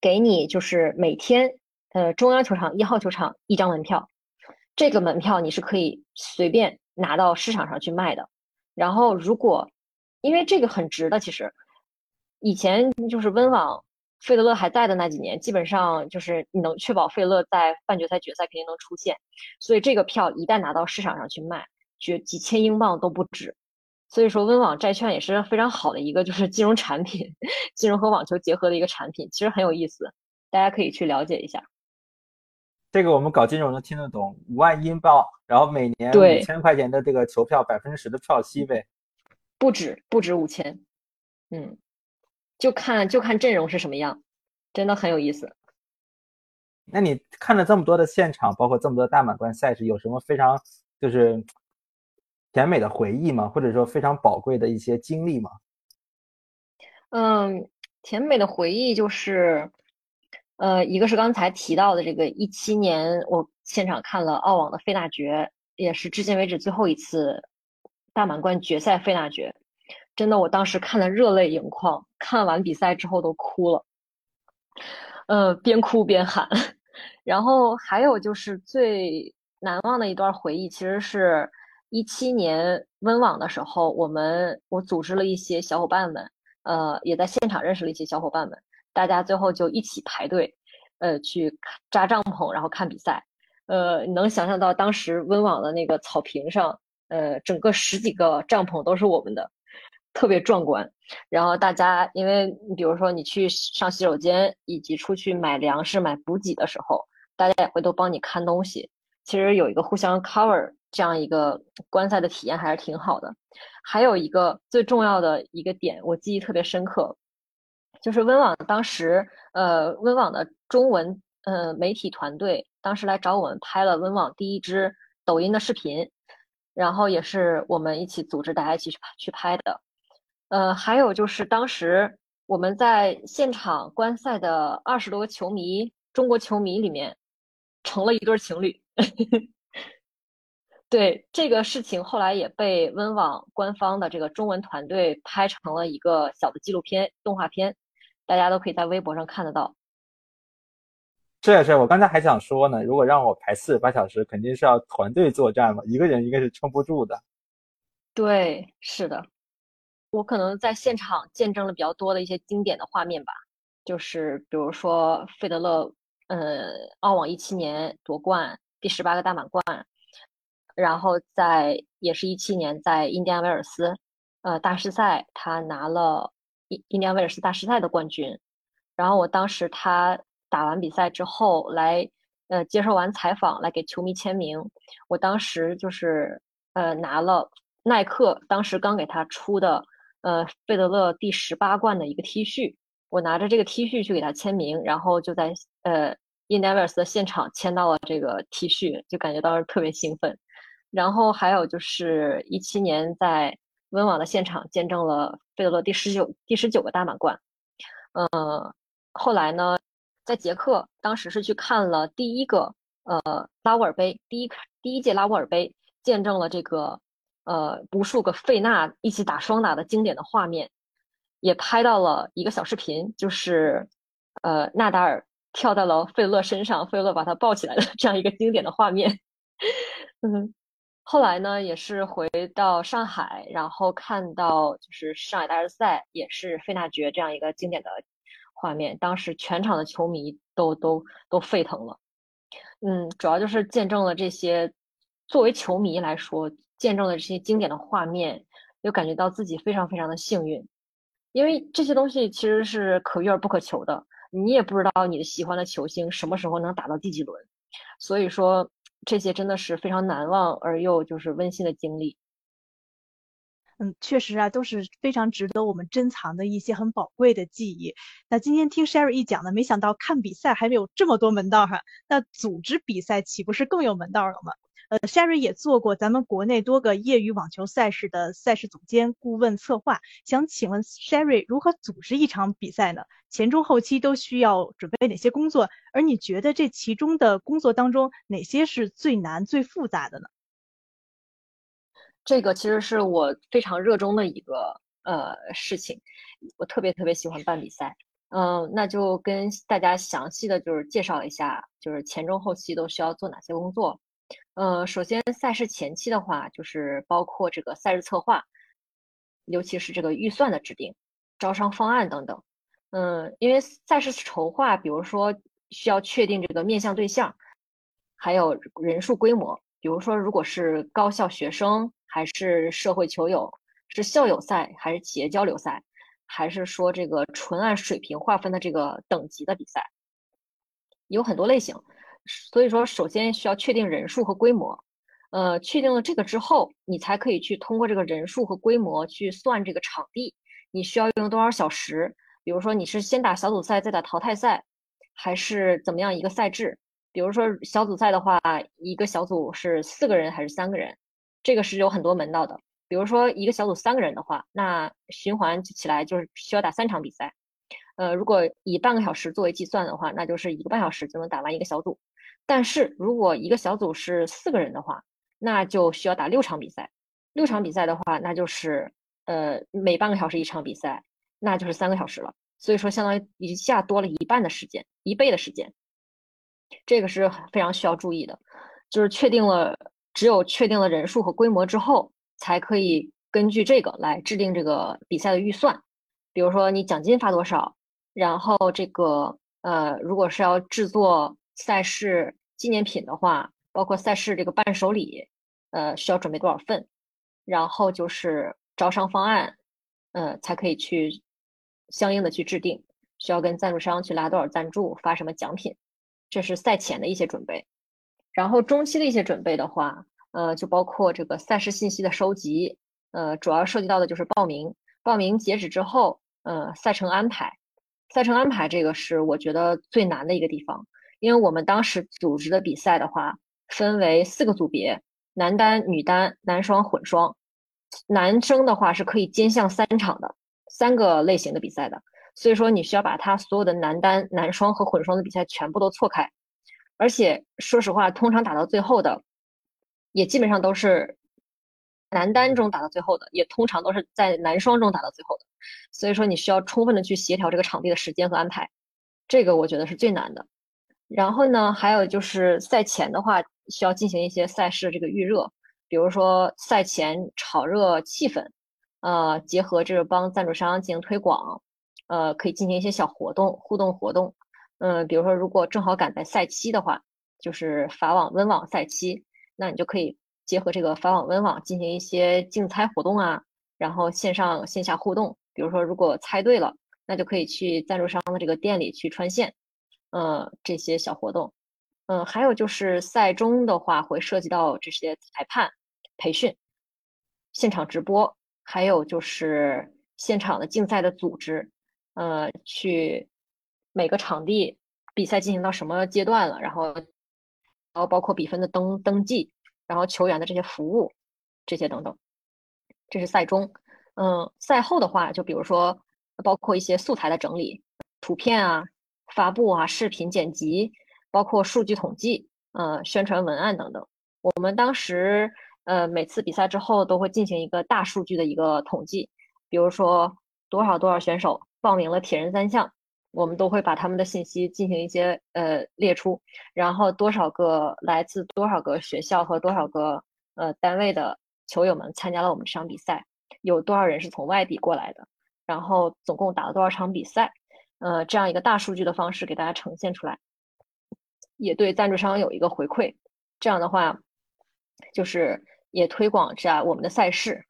给你就是每天，呃，中央球场一号球场一张门票，这个门票你是可以随便拿到市场上去卖的。然后如果因为这个很值的，其实以前就是温网费德勒还在的那几年，基本上就是你能确保费勒在半决赛、决赛肯定能出现，所以这个票一旦拿到市场上去卖，绝几千英镑都不止。所以说，温网债券也是非常好的一个，就是金融产品，金融和网球结合的一个产品，其实很有意思，大家可以去了解一下。这个我们搞金融的听得懂，五万英镑，然后每年五千块钱的这个球票，百分之十的票息呗？不止，不止五千，嗯，就看就看阵容是什么样，真的很有意思。那你看了这么多的现场，包括这么多大满贯赛事，有什么非常就是？甜美的回忆吗？或者说非常宝贵的一些经历吗？嗯，甜美的回忆就是，呃，一个是刚才提到的这个一七年，我现场看了澳网的费纳爵，也是至今为止最后一次大满贯决赛费纳爵，真的，我当时看的热泪盈眶，看完比赛之后都哭了，呃，边哭边喊。然后还有就是最难忘的一段回忆，其实是。一七年温网的时候，我们我组织了一些小伙伴们，呃，也在现场认识了一些小伙伴们，大家最后就一起排队，呃，去扎帐篷，然后看比赛。呃，能想象到当时温网的那个草坪上，呃，整个十几个帐篷都是我们的，特别壮观。然后大家，因为比如说你去上洗手间，以及出去买粮食、买补给的时候，大家也会都帮你看东西。其实有一个互相 cover。这样一个观赛的体验还是挺好的。还有一个最重要的一个点，我记忆特别深刻，就是温网当时，呃，温网的中文呃媒体团队当时来找我们拍了温网第一支抖音的视频，然后也是我们一起组织大家一起去去拍的。呃，还有就是当时我们在现场观赛的二十多个球迷，中国球迷里面成了一对情侣。对这个事情，后来也被温网官方的这个中文团队拍成了一个小的纪录片动画片，大家都可以在微博上看得到。是是，我刚才还想说呢，如果让我排四十八小时，肯定是要团队作战嘛，一个人应该是撑不住的。对，是的，我可能在现场见证了比较多的一些经典的画面吧，就是比如说费德勒，呃，澳网一七年夺冠，第十八个大满贯，然后在也是一七年在印第安维尔斯，呃，大师赛他拿了印印第安威尔斯大师赛的冠军，然后我当时他打完比赛之后来，呃，接受完采访来给球迷签名，我当时就是呃拿了。耐克当时刚给他出的，呃，费德勒第十八冠的一个 T 恤，我拿着这个 T 恤去给他签名，然后就在呃印第安威尔斯的现场签到了这个 T 恤，就感觉当时特别兴奋。然后还有就是一七年在温网的现场见证了费德勒第十九第十九个大满贯。呃，后来呢，在捷克当时是去看了第一个呃拉沃尔杯，第一第一届拉沃尔杯，见证了这个。呃，无数个费纳一起打双打的经典的画面，也拍到了一个小视频，就是呃，纳达尔跳到了费勒身上，费勒把他抱起来的 这样一个经典的画面。嗯，后来呢，也是回到上海，然后看到就是上海大师赛，也是费纳爵这样一个经典的画面，当时全场的球迷都都都沸腾了。嗯，主要就是见证了这些，作为球迷来说。见证了这些经典的画面，又感觉到自己非常非常的幸运，因为这些东西其实是可遇而不可求的，你也不知道你的喜欢的球星什么时候能打到第几轮，所以说这些真的是非常难忘而又就是温馨的经历。嗯，确实啊，都是非常值得我们珍藏的一些很宝贵的记忆。那今天听 Sherry 一讲呢，没想到看比赛还没有这么多门道哈，那组织比赛岂不是更有门道了吗？呃，Sherry 也做过咱们国内多个业余网球赛事的赛事总监、顾问、策划。想请问 Sherry 如何组织一场比赛呢？前中后期都需要准备哪些工作？而你觉得这其中的工作当中，哪些是最难、最复杂的呢？这个其实是我非常热衷的一个呃事情，我特别特别喜欢办比赛。嗯，那就跟大家详细的就是介绍一下，就是前中后期都需要做哪些工作。呃，首先赛事前期的话，就是包括这个赛事策划，尤其是这个预算的制定、招商方案等等。嗯，因为赛事筹划，比如说需要确定这个面向对象，还有人数规模。比如说，如果是高校学生，还是社会球友，是校友赛，还是企业交流赛，还是说这个纯按水平划分的这个等级的比赛，有很多类型。所以说，首先需要确定人数和规模，呃，确定了这个之后，你才可以去通过这个人数和规模去算这个场地，你需要用多少小时？比如说你是先打小组赛再打淘汰赛，还是怎么样一个赛制？比如说小组赛的话，一个小组是四个人还是三个人？这个是有很多门道的。比如说一个小组三个人的话，那循环起来就是需要打三场比赛。呃，如果以半个小时作为计算的话，那就是一个半小时就能打完一个小组。但是如果一个小组是四个人的话，那就需要打六场比赛。六场比赛的话，那就是呃每半个小时一场比赛，那就是三个小时了。所以说，相当于一下多了一半的时间，一倍的时间。这个是非常需要注意的，就是确定了，只有确定了人数和规模之后，才可以根据这个来制定这个比赛的预算。比如说你奖金发多少，然后这个呃，如果是要制作。赛事纪念品的话，包括赛事这个伴手礼，呃，需要准备多少份？然后就是招商方案，呃，才可以去相应的去制定，需要跟赞助商去拉多少赞助，发什么奖品，这是赛前的一些准备。然后中期的一些准备的话，呃，就包括这个赛事信息的收集，呃，主要涉及到的就是报名，报名截止之后，呃，赛程安排，赛程安排这个是我觉得最难的一个地方。因为我们当时组织的比赛的话，分为四个组别：男单、女单、男双、混双。男生的话是可以兼项三场的，三个类型的比赛的。所以说，你需要把他所有的男单、男双和混双的比赛全部都错开。而且说实话，通常打到最后的，也基本上都是男单中打到最后的，也通常都是在男双中打到最后的。所以说，你需要充分的去协调这个场地的时间和安排，这个我觉得是最难的。然后呢，还有就是赛前的话，需要进行一些赛事这个预热，比如说赛前炒热气氛，呃，结合这个帮赞助商进行推广，呃，可以进行一些小活动、互动活动。嗯，比如说如果正好赶在赛期的话，就是法网、温网赛期，那你就可以结合这个法网、温网进行一些竞猜活动啊，然后线上线下互动。比如说如果猜对了，那就可以去赞助商的这个店里去穿线，呃，这些小活动。嗯，还有就是赛中的话会涉及到这些裁判。培训、现场直播，还有就是现场的竞赛的组织，呃，去每个场地比赛进行到什么阶段了，然后，然后包括比分的登登记，然后球员的这些服务，这些等等，这是赛中。嗯，赛后的话，就比如说包括一些素材的整理、图片啊、发布啊、视频剪辑，包括数据统计，呃，宣传文案等等。我们当时。呃，每次比赛之后都会进行一个大数据的一个统计，比如说多少多少选手报名了铁人三项，我们都会把他们的信息进行一些呃列出，然后多少个来自多少个学校和多少个呃单位的球友们参加了我们这场比赛，有多少人是从外地过来的，然后总共打了多少场比赛，呃，这样一个大数据的方式给大家呈现出来，也对赞助商有一个回馈，这样的话就是。也推广下我们的赛事，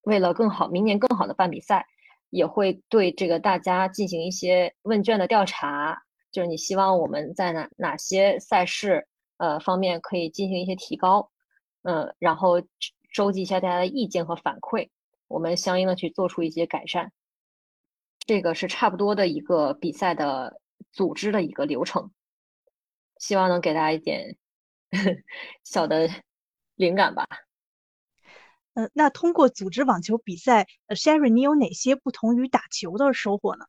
为了更好明年更好的办比赛，也会对这个大家进行一些问卷的调查，就是你希望我们在哪哪些赛事呃方面可以进行一些提高，嗯，然后收集一下大家的意见和反馈，我们相应的去做出一些改善。这个是差不多的一个比赛的组织的一个流程，希望能给大家一点 小的。灵感吧。呃，那通过组织网球比赛，Sherry，你有哪些不同于打球的收获呢？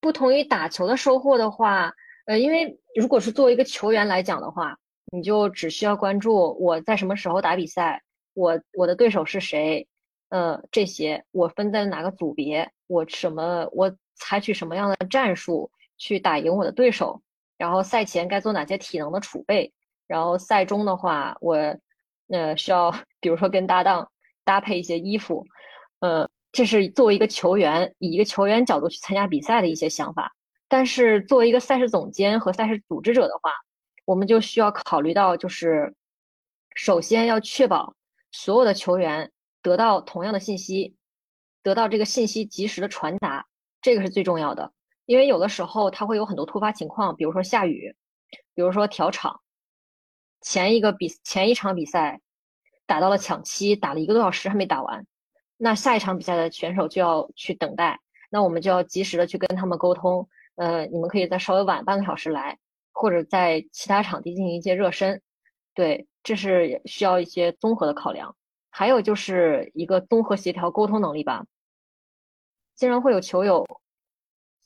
不同于打球的收获的话，呃，因为如果是作为一个球员来讲的话，你就只需要关注我在什么时候打比赛，我我的对手是谁，呃，这些我分在哪个组别，我什么我采取什么样的战术去打赢我的对手，然后赛前该做哪些体能的储备。然后赛中的话，我呃需要比如说跟搭档搭配一些衣服，呃，这是作为一个球员以一个球员角度去参加比赛的一些想法。但是作为一个赛事总监和赛事组织者的话，我们就需要考虑到，就是首先要确保所有的球员得到同样的信息，得到这个信息及时的传达，这个是最重要的。因为有的时候它会有很多突发情况，比如说下雨，比如说调场。前一个比前一场比赛打到了抢七，打了一个多小时还没打完，那下一场比赛的选手就要去等待，那我们就要及时的去跟他们沟通，呃，你们可以再稍微晚半个小时来，或者在其他场地进行一些热身，对，这是需要一些综合的考量，还有就是一个综合协调沟通能力吧。经常会有球友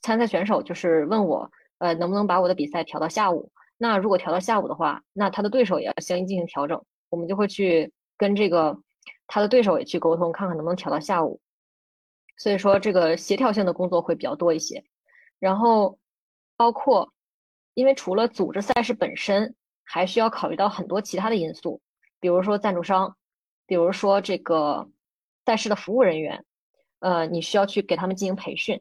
参赛选手就是问我，呃，能不能把我的比赛调到下午？那如果调到下午的话，那他的对手也要相应进行调整，我们就会去跟这个他的对手也去沟通，看看能不能调到下午。所以说这个协调性的工作会比较多一些。然后包括，因为除了组织赛事本身，还需要考虑到很多其他的因素，比如说赞助商，比如说这个赛事的服务人员，呃，你需要去给他们进行培训。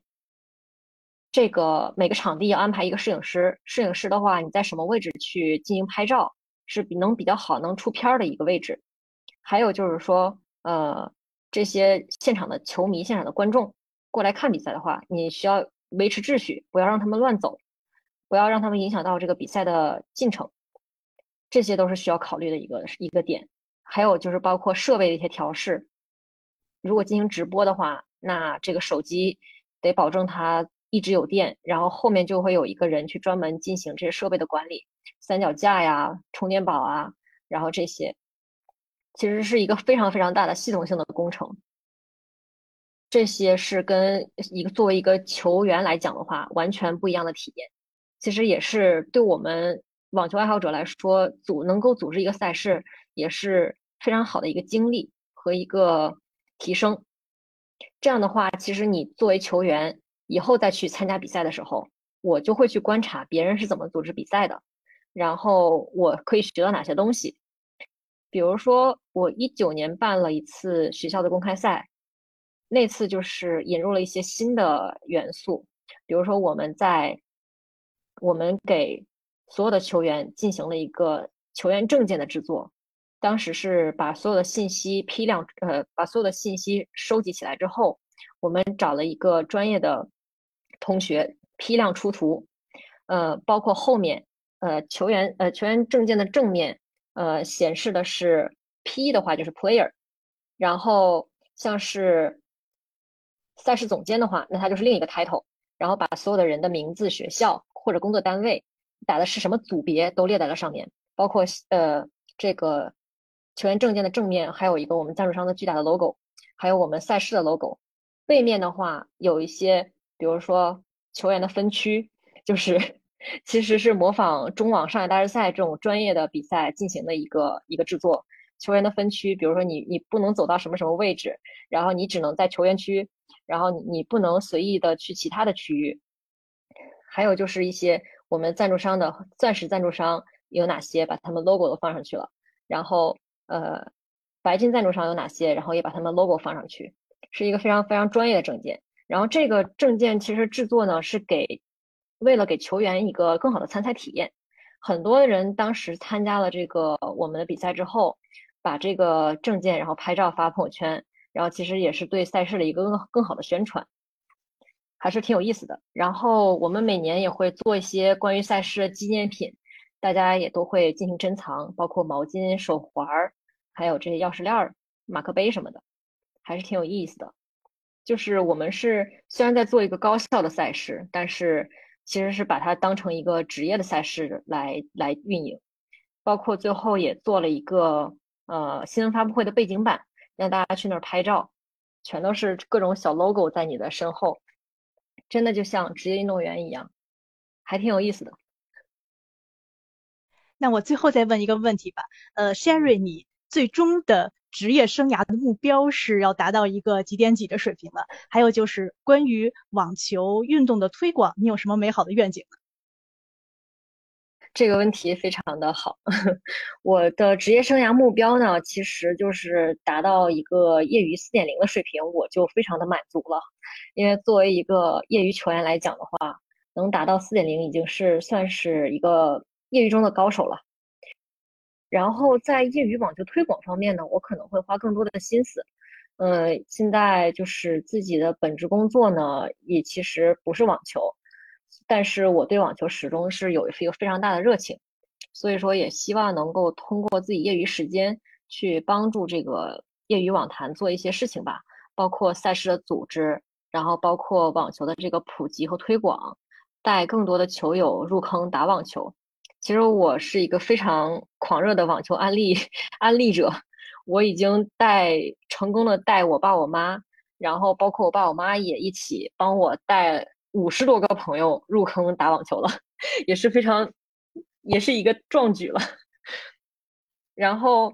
这个每个场地要安排一个摄影师，摄影师的话，你在什么位置去进行拍照，是比能比较好能出片的一个位置。还有就是说，呃，这些现场的球迷、现场的观众过来看比赛的话，你需要维持秩序，不要让他们乱走，不要让他们影响到这个比赛的进程。这些都是需要考虑的一个一个点。还有就是包括设备的一些调试，如果进行直播的话，那这个手机得保证它。一直有电，然后后面就会有一个人去专门进行这些设备的管理，三脚架呀、充电宝啊，然后这些其实是一个非常非常大的系统性的工程。这些是跟一个作为一个球员来讲的话，完全不一样的体验。其实也是对我们网球爱好者来说，组能够组织一个赛事，也是非常好的一个经历和一个提升。这样的话，其实你作为球员。以后再去参加比赛的时候，我就会去观察别人是怎么组织比赛的，然后我可以学到哪些东西。比如说，我一九年办了一次学校的公开赛，那次就是引入了一些新的元素，比如说我们在我们给所有的球员进行了一个球员证件的制作，当时是把所有的信息批量呃把所有的信息收集起来之后，我们找了一个专业的同学批量出图，呃，包括后面呃球员呃球员证件的正面。呃，显示的是 P 的话就是 player，然后像是赛事总监的话，那他就是另一个 title，然后把所有的人的名字、学校或者工作单位打的是什么组别都列在了上面，包括呃这个球员证件的正面还有一个我们赞助商的巨大的 logo，还有我们赛事的 logo，背面的话有一些，比如说球员的分区，就是。其实是模仿中网上海大师赛这种专业的比赛进行的一个一个制作。球员的分区，比如说你你不能走到什么什么位置，然后你只能在球员区，然后你你不能随意的去其他的区域。还有就是一些我们赞助商的钻石赞助商有哪些，把他们 logo 都放上去了。然后呃，白金赞助商有哪些，然后也把他们 logo 放上去，是一个非常非常专业的证件。然后这个证件其实制作呢是给。为了给球员一个更好的参赛体验，很多人当时参加了这个我们的比赛之后，把这个证件然后拍照发朋友圈，然后其实也是对赛事的一个更更好的宣传，还是挺有意思的。然后我们每年也会做一些关于赛事的纪念品，大家也都会进行珍藏，包括毛巾、手环儿，还有这些钥匙链儿、马克杯什么的，还是挺有意思的。就是我们是虽然在做一个高效的赛事，但是。其实是把它当成一个职业的赛事来来运营，包括最后也做了一个呃新闻发布会的背景板，让大家去那儿拍照，全都是各种小 logo 在你的身后，真的就像职业运动员一样，还挺有意思的。那我最后再问一个问题吧，呃，Sherry，你最终的。职业生涯的目标是要达到一个几点几的水平了。还有就是关于网球运动的推广，你有什么美好的愿景呢？这个问题非常的好。我的职业生涯目标呢，其实就是达到一个业余四点零的水平，我就非常的满足了。因为作为一个业余球员来讲的话，能达到四点零已经是算是一个业余中的高手了。然后在业余网球推广方面呢，我可能会花更多的心思。呃，现在就是自己的本职工作呢，也其实不是网球，但是我对网球始终是有一个非常大的热情，所以说也希望能够通过自己业余时间去帮助这个业余网坛做一些事情吧，包括赛事的组织，然后包括网球的这个普及和推广，带更多的球友入坑打网球。其实我是一个非常狂热的网球安利安利者，我已经带成功的带我爸我妈，然后包括我爸我妈也一起帮我带五十多个朋友入坑打网球了，也是非常，也是一个壮举了。然后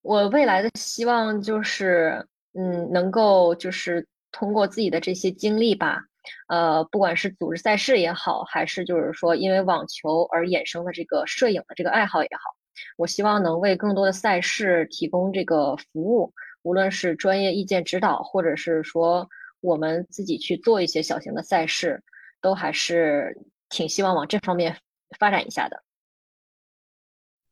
我未来的希望就是，嗯，能够就是通过自己的这些经历吧。呃，不管是组织赛事也好，还是就是说因为网球而衍生的这个摄影的这个爱好也好，我希望能为更多的赛事提供这个服务，无论是专业意见指导，或者是说我们自己去做一些小型的赛事，都还是挺希望往这方面发展一下的。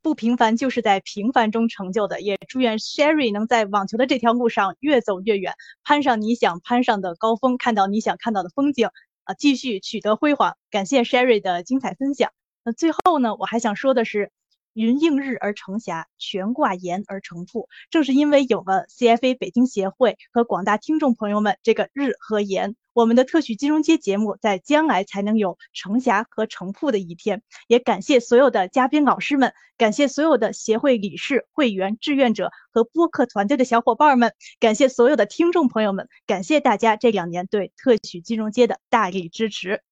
不平凡就是在平凡中成就的，也祝愿 Sherry 能在网球的这条路上越走越远，攀上你想攀上的高峰，看到你想看到的风景，啊，继续取得辉煌。感谢 Sherry 的精彩分享。那最后呢，我还想说的是。云映日而成霞，悬挂岩而成瀑。正是因为有了 CFA 北京协会和广大听众朋友们这个日和岩，我们的特许金融街节目在将来才能有成霞和成瀑的一天。也感谢所有的嘉宾老师们，感谢所有的协会理事、会员、志愿者和播客团队的小伙伴们，感谢所有的听众朋友们，感谢大家这两年对特许金融街的大力支持。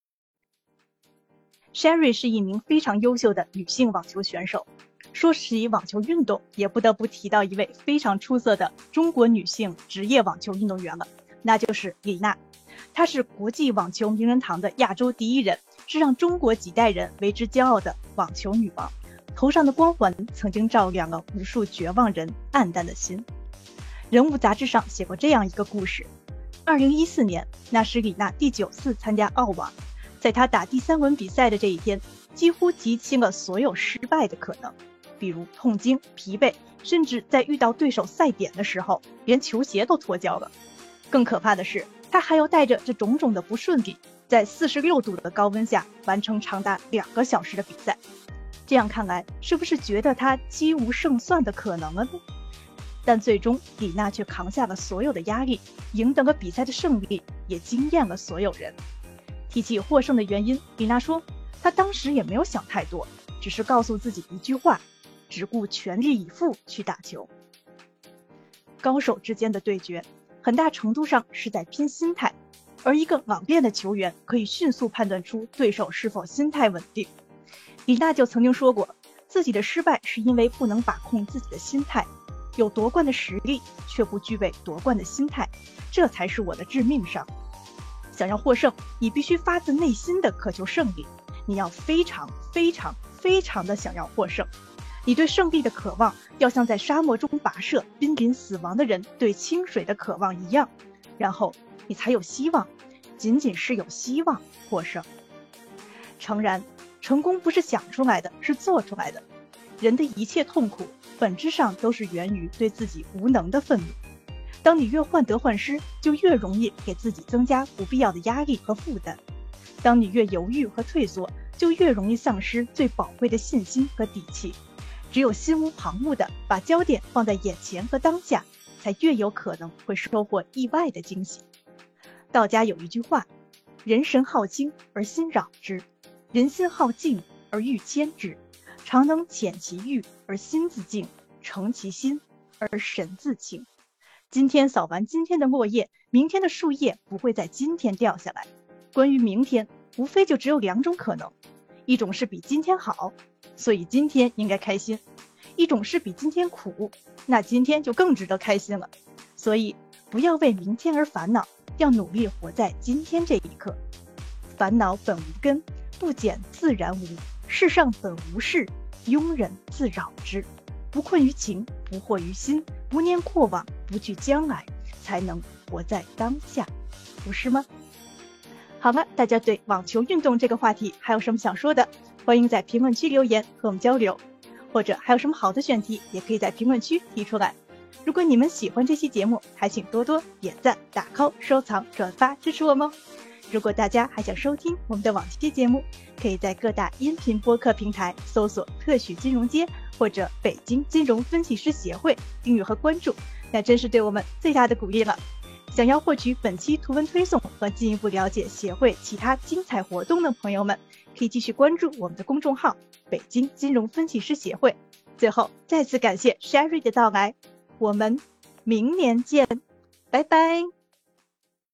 Sherry 是一名非常优秀的女性网球选手。说起网球运动，也不得不提到一位非常出色的中国女性职业网球运动员了，那就是李娜。她是国际网球名人堂的亚洲第一人，是让中国几代人为之骄傲的网球女王。头上的光环曾经照亮了无数绝望人暗淡的心。人物杂志上写过这样一个故事：二零一四年，那是李娜第九次参加澳网，在他打第三轮比赛的这一天，几乎集齐了所有失败的可能，比如痛经、疲惫，甚至在遇到对手赛点的时候，连球鞋都脱胶了。更可怕的是，他还要带着这种种的不顺利，在四十六度的高温下完成长达两个小时的比赛。这样看来，是不是觉得他几无胜算的可能了呢？但最终，李娜却扛下了所有的压力，赢得了比赛的胜利，也惊艳了所有人。提起获胜的原因，李娜说：“她当时也没有想太多，只是告诉自己一句话：只顾全力以赴去打球。”高手之间的对决，很大程度上是在拼心态，而一个老练的球员可以迅速判断出对手是否心态稳定。李娜就曾经说过，自己的失败是因为不能把控自己的心态，有夺冠的实力却不具备夺冠的心态，这才是我的致命伤。想要获胜，你必须发自内心的渴求胜利，你要非常非常非常的想要获胜，你对胜利的渴望要像在沙漠中跋涉、濒临死亡的人对清水的渴望一样，然后你才有希望，仅仅是有希望获胜。诚然。成功不是想出来的，是做出来的。人的一切痛苦，本质上都是源于对自己无能的愤怒。当你越患得患失，就越容易给自己增加不必要的压力和负担。当你越犹豫和退缩，就越容易丧失最宝贵的信心和底气。只有心无旁骛地把焦点放在眼前和当下，才越有可能会收获意外的惊喜。道家有一句话：“人神好清而心扰之。”人心好静而欲牵之，常能遣其欲而心自静，诚其心而神自清。今天扫完今天的落叶，明天的树叶不会在今天掉下来。关于明天，无非就只有两种可能：一种是比今天好，所以今天应该开心；一种是比今天苦，那今天就更值得开心了。所以不要为明天而烦恼，要努力活在今天这一刻。烦恼本无根。不减自然无，世上本无事，庸人自扰之。不困于情，不惑于心，不念过往，不惧将来，才能活在当下，不是吗？好了，大家对网球运动这个话题还有什么想说的？欢迎在评论区留言和我们交流，或者还有什么好的选题，也可以在评论区提出来。如果你们喜欢这期节目，还请多多点赞、打 call、收藏、转发支持我们哦。如果大家还想收听我们的往期节目，可以在各大音频播客平台搜索“特许金融街”或者“北京金融分析师协会”订阅和关注，那真是对我们最大的鼓励了。想要获取本期图文推送和进一步了解协会其他精彩活动的朋友们，可以继续关注我们的公众号“北京金融分析师协会”。最后，再次感谢 Sherry 的到来，我们明年见，拜拜。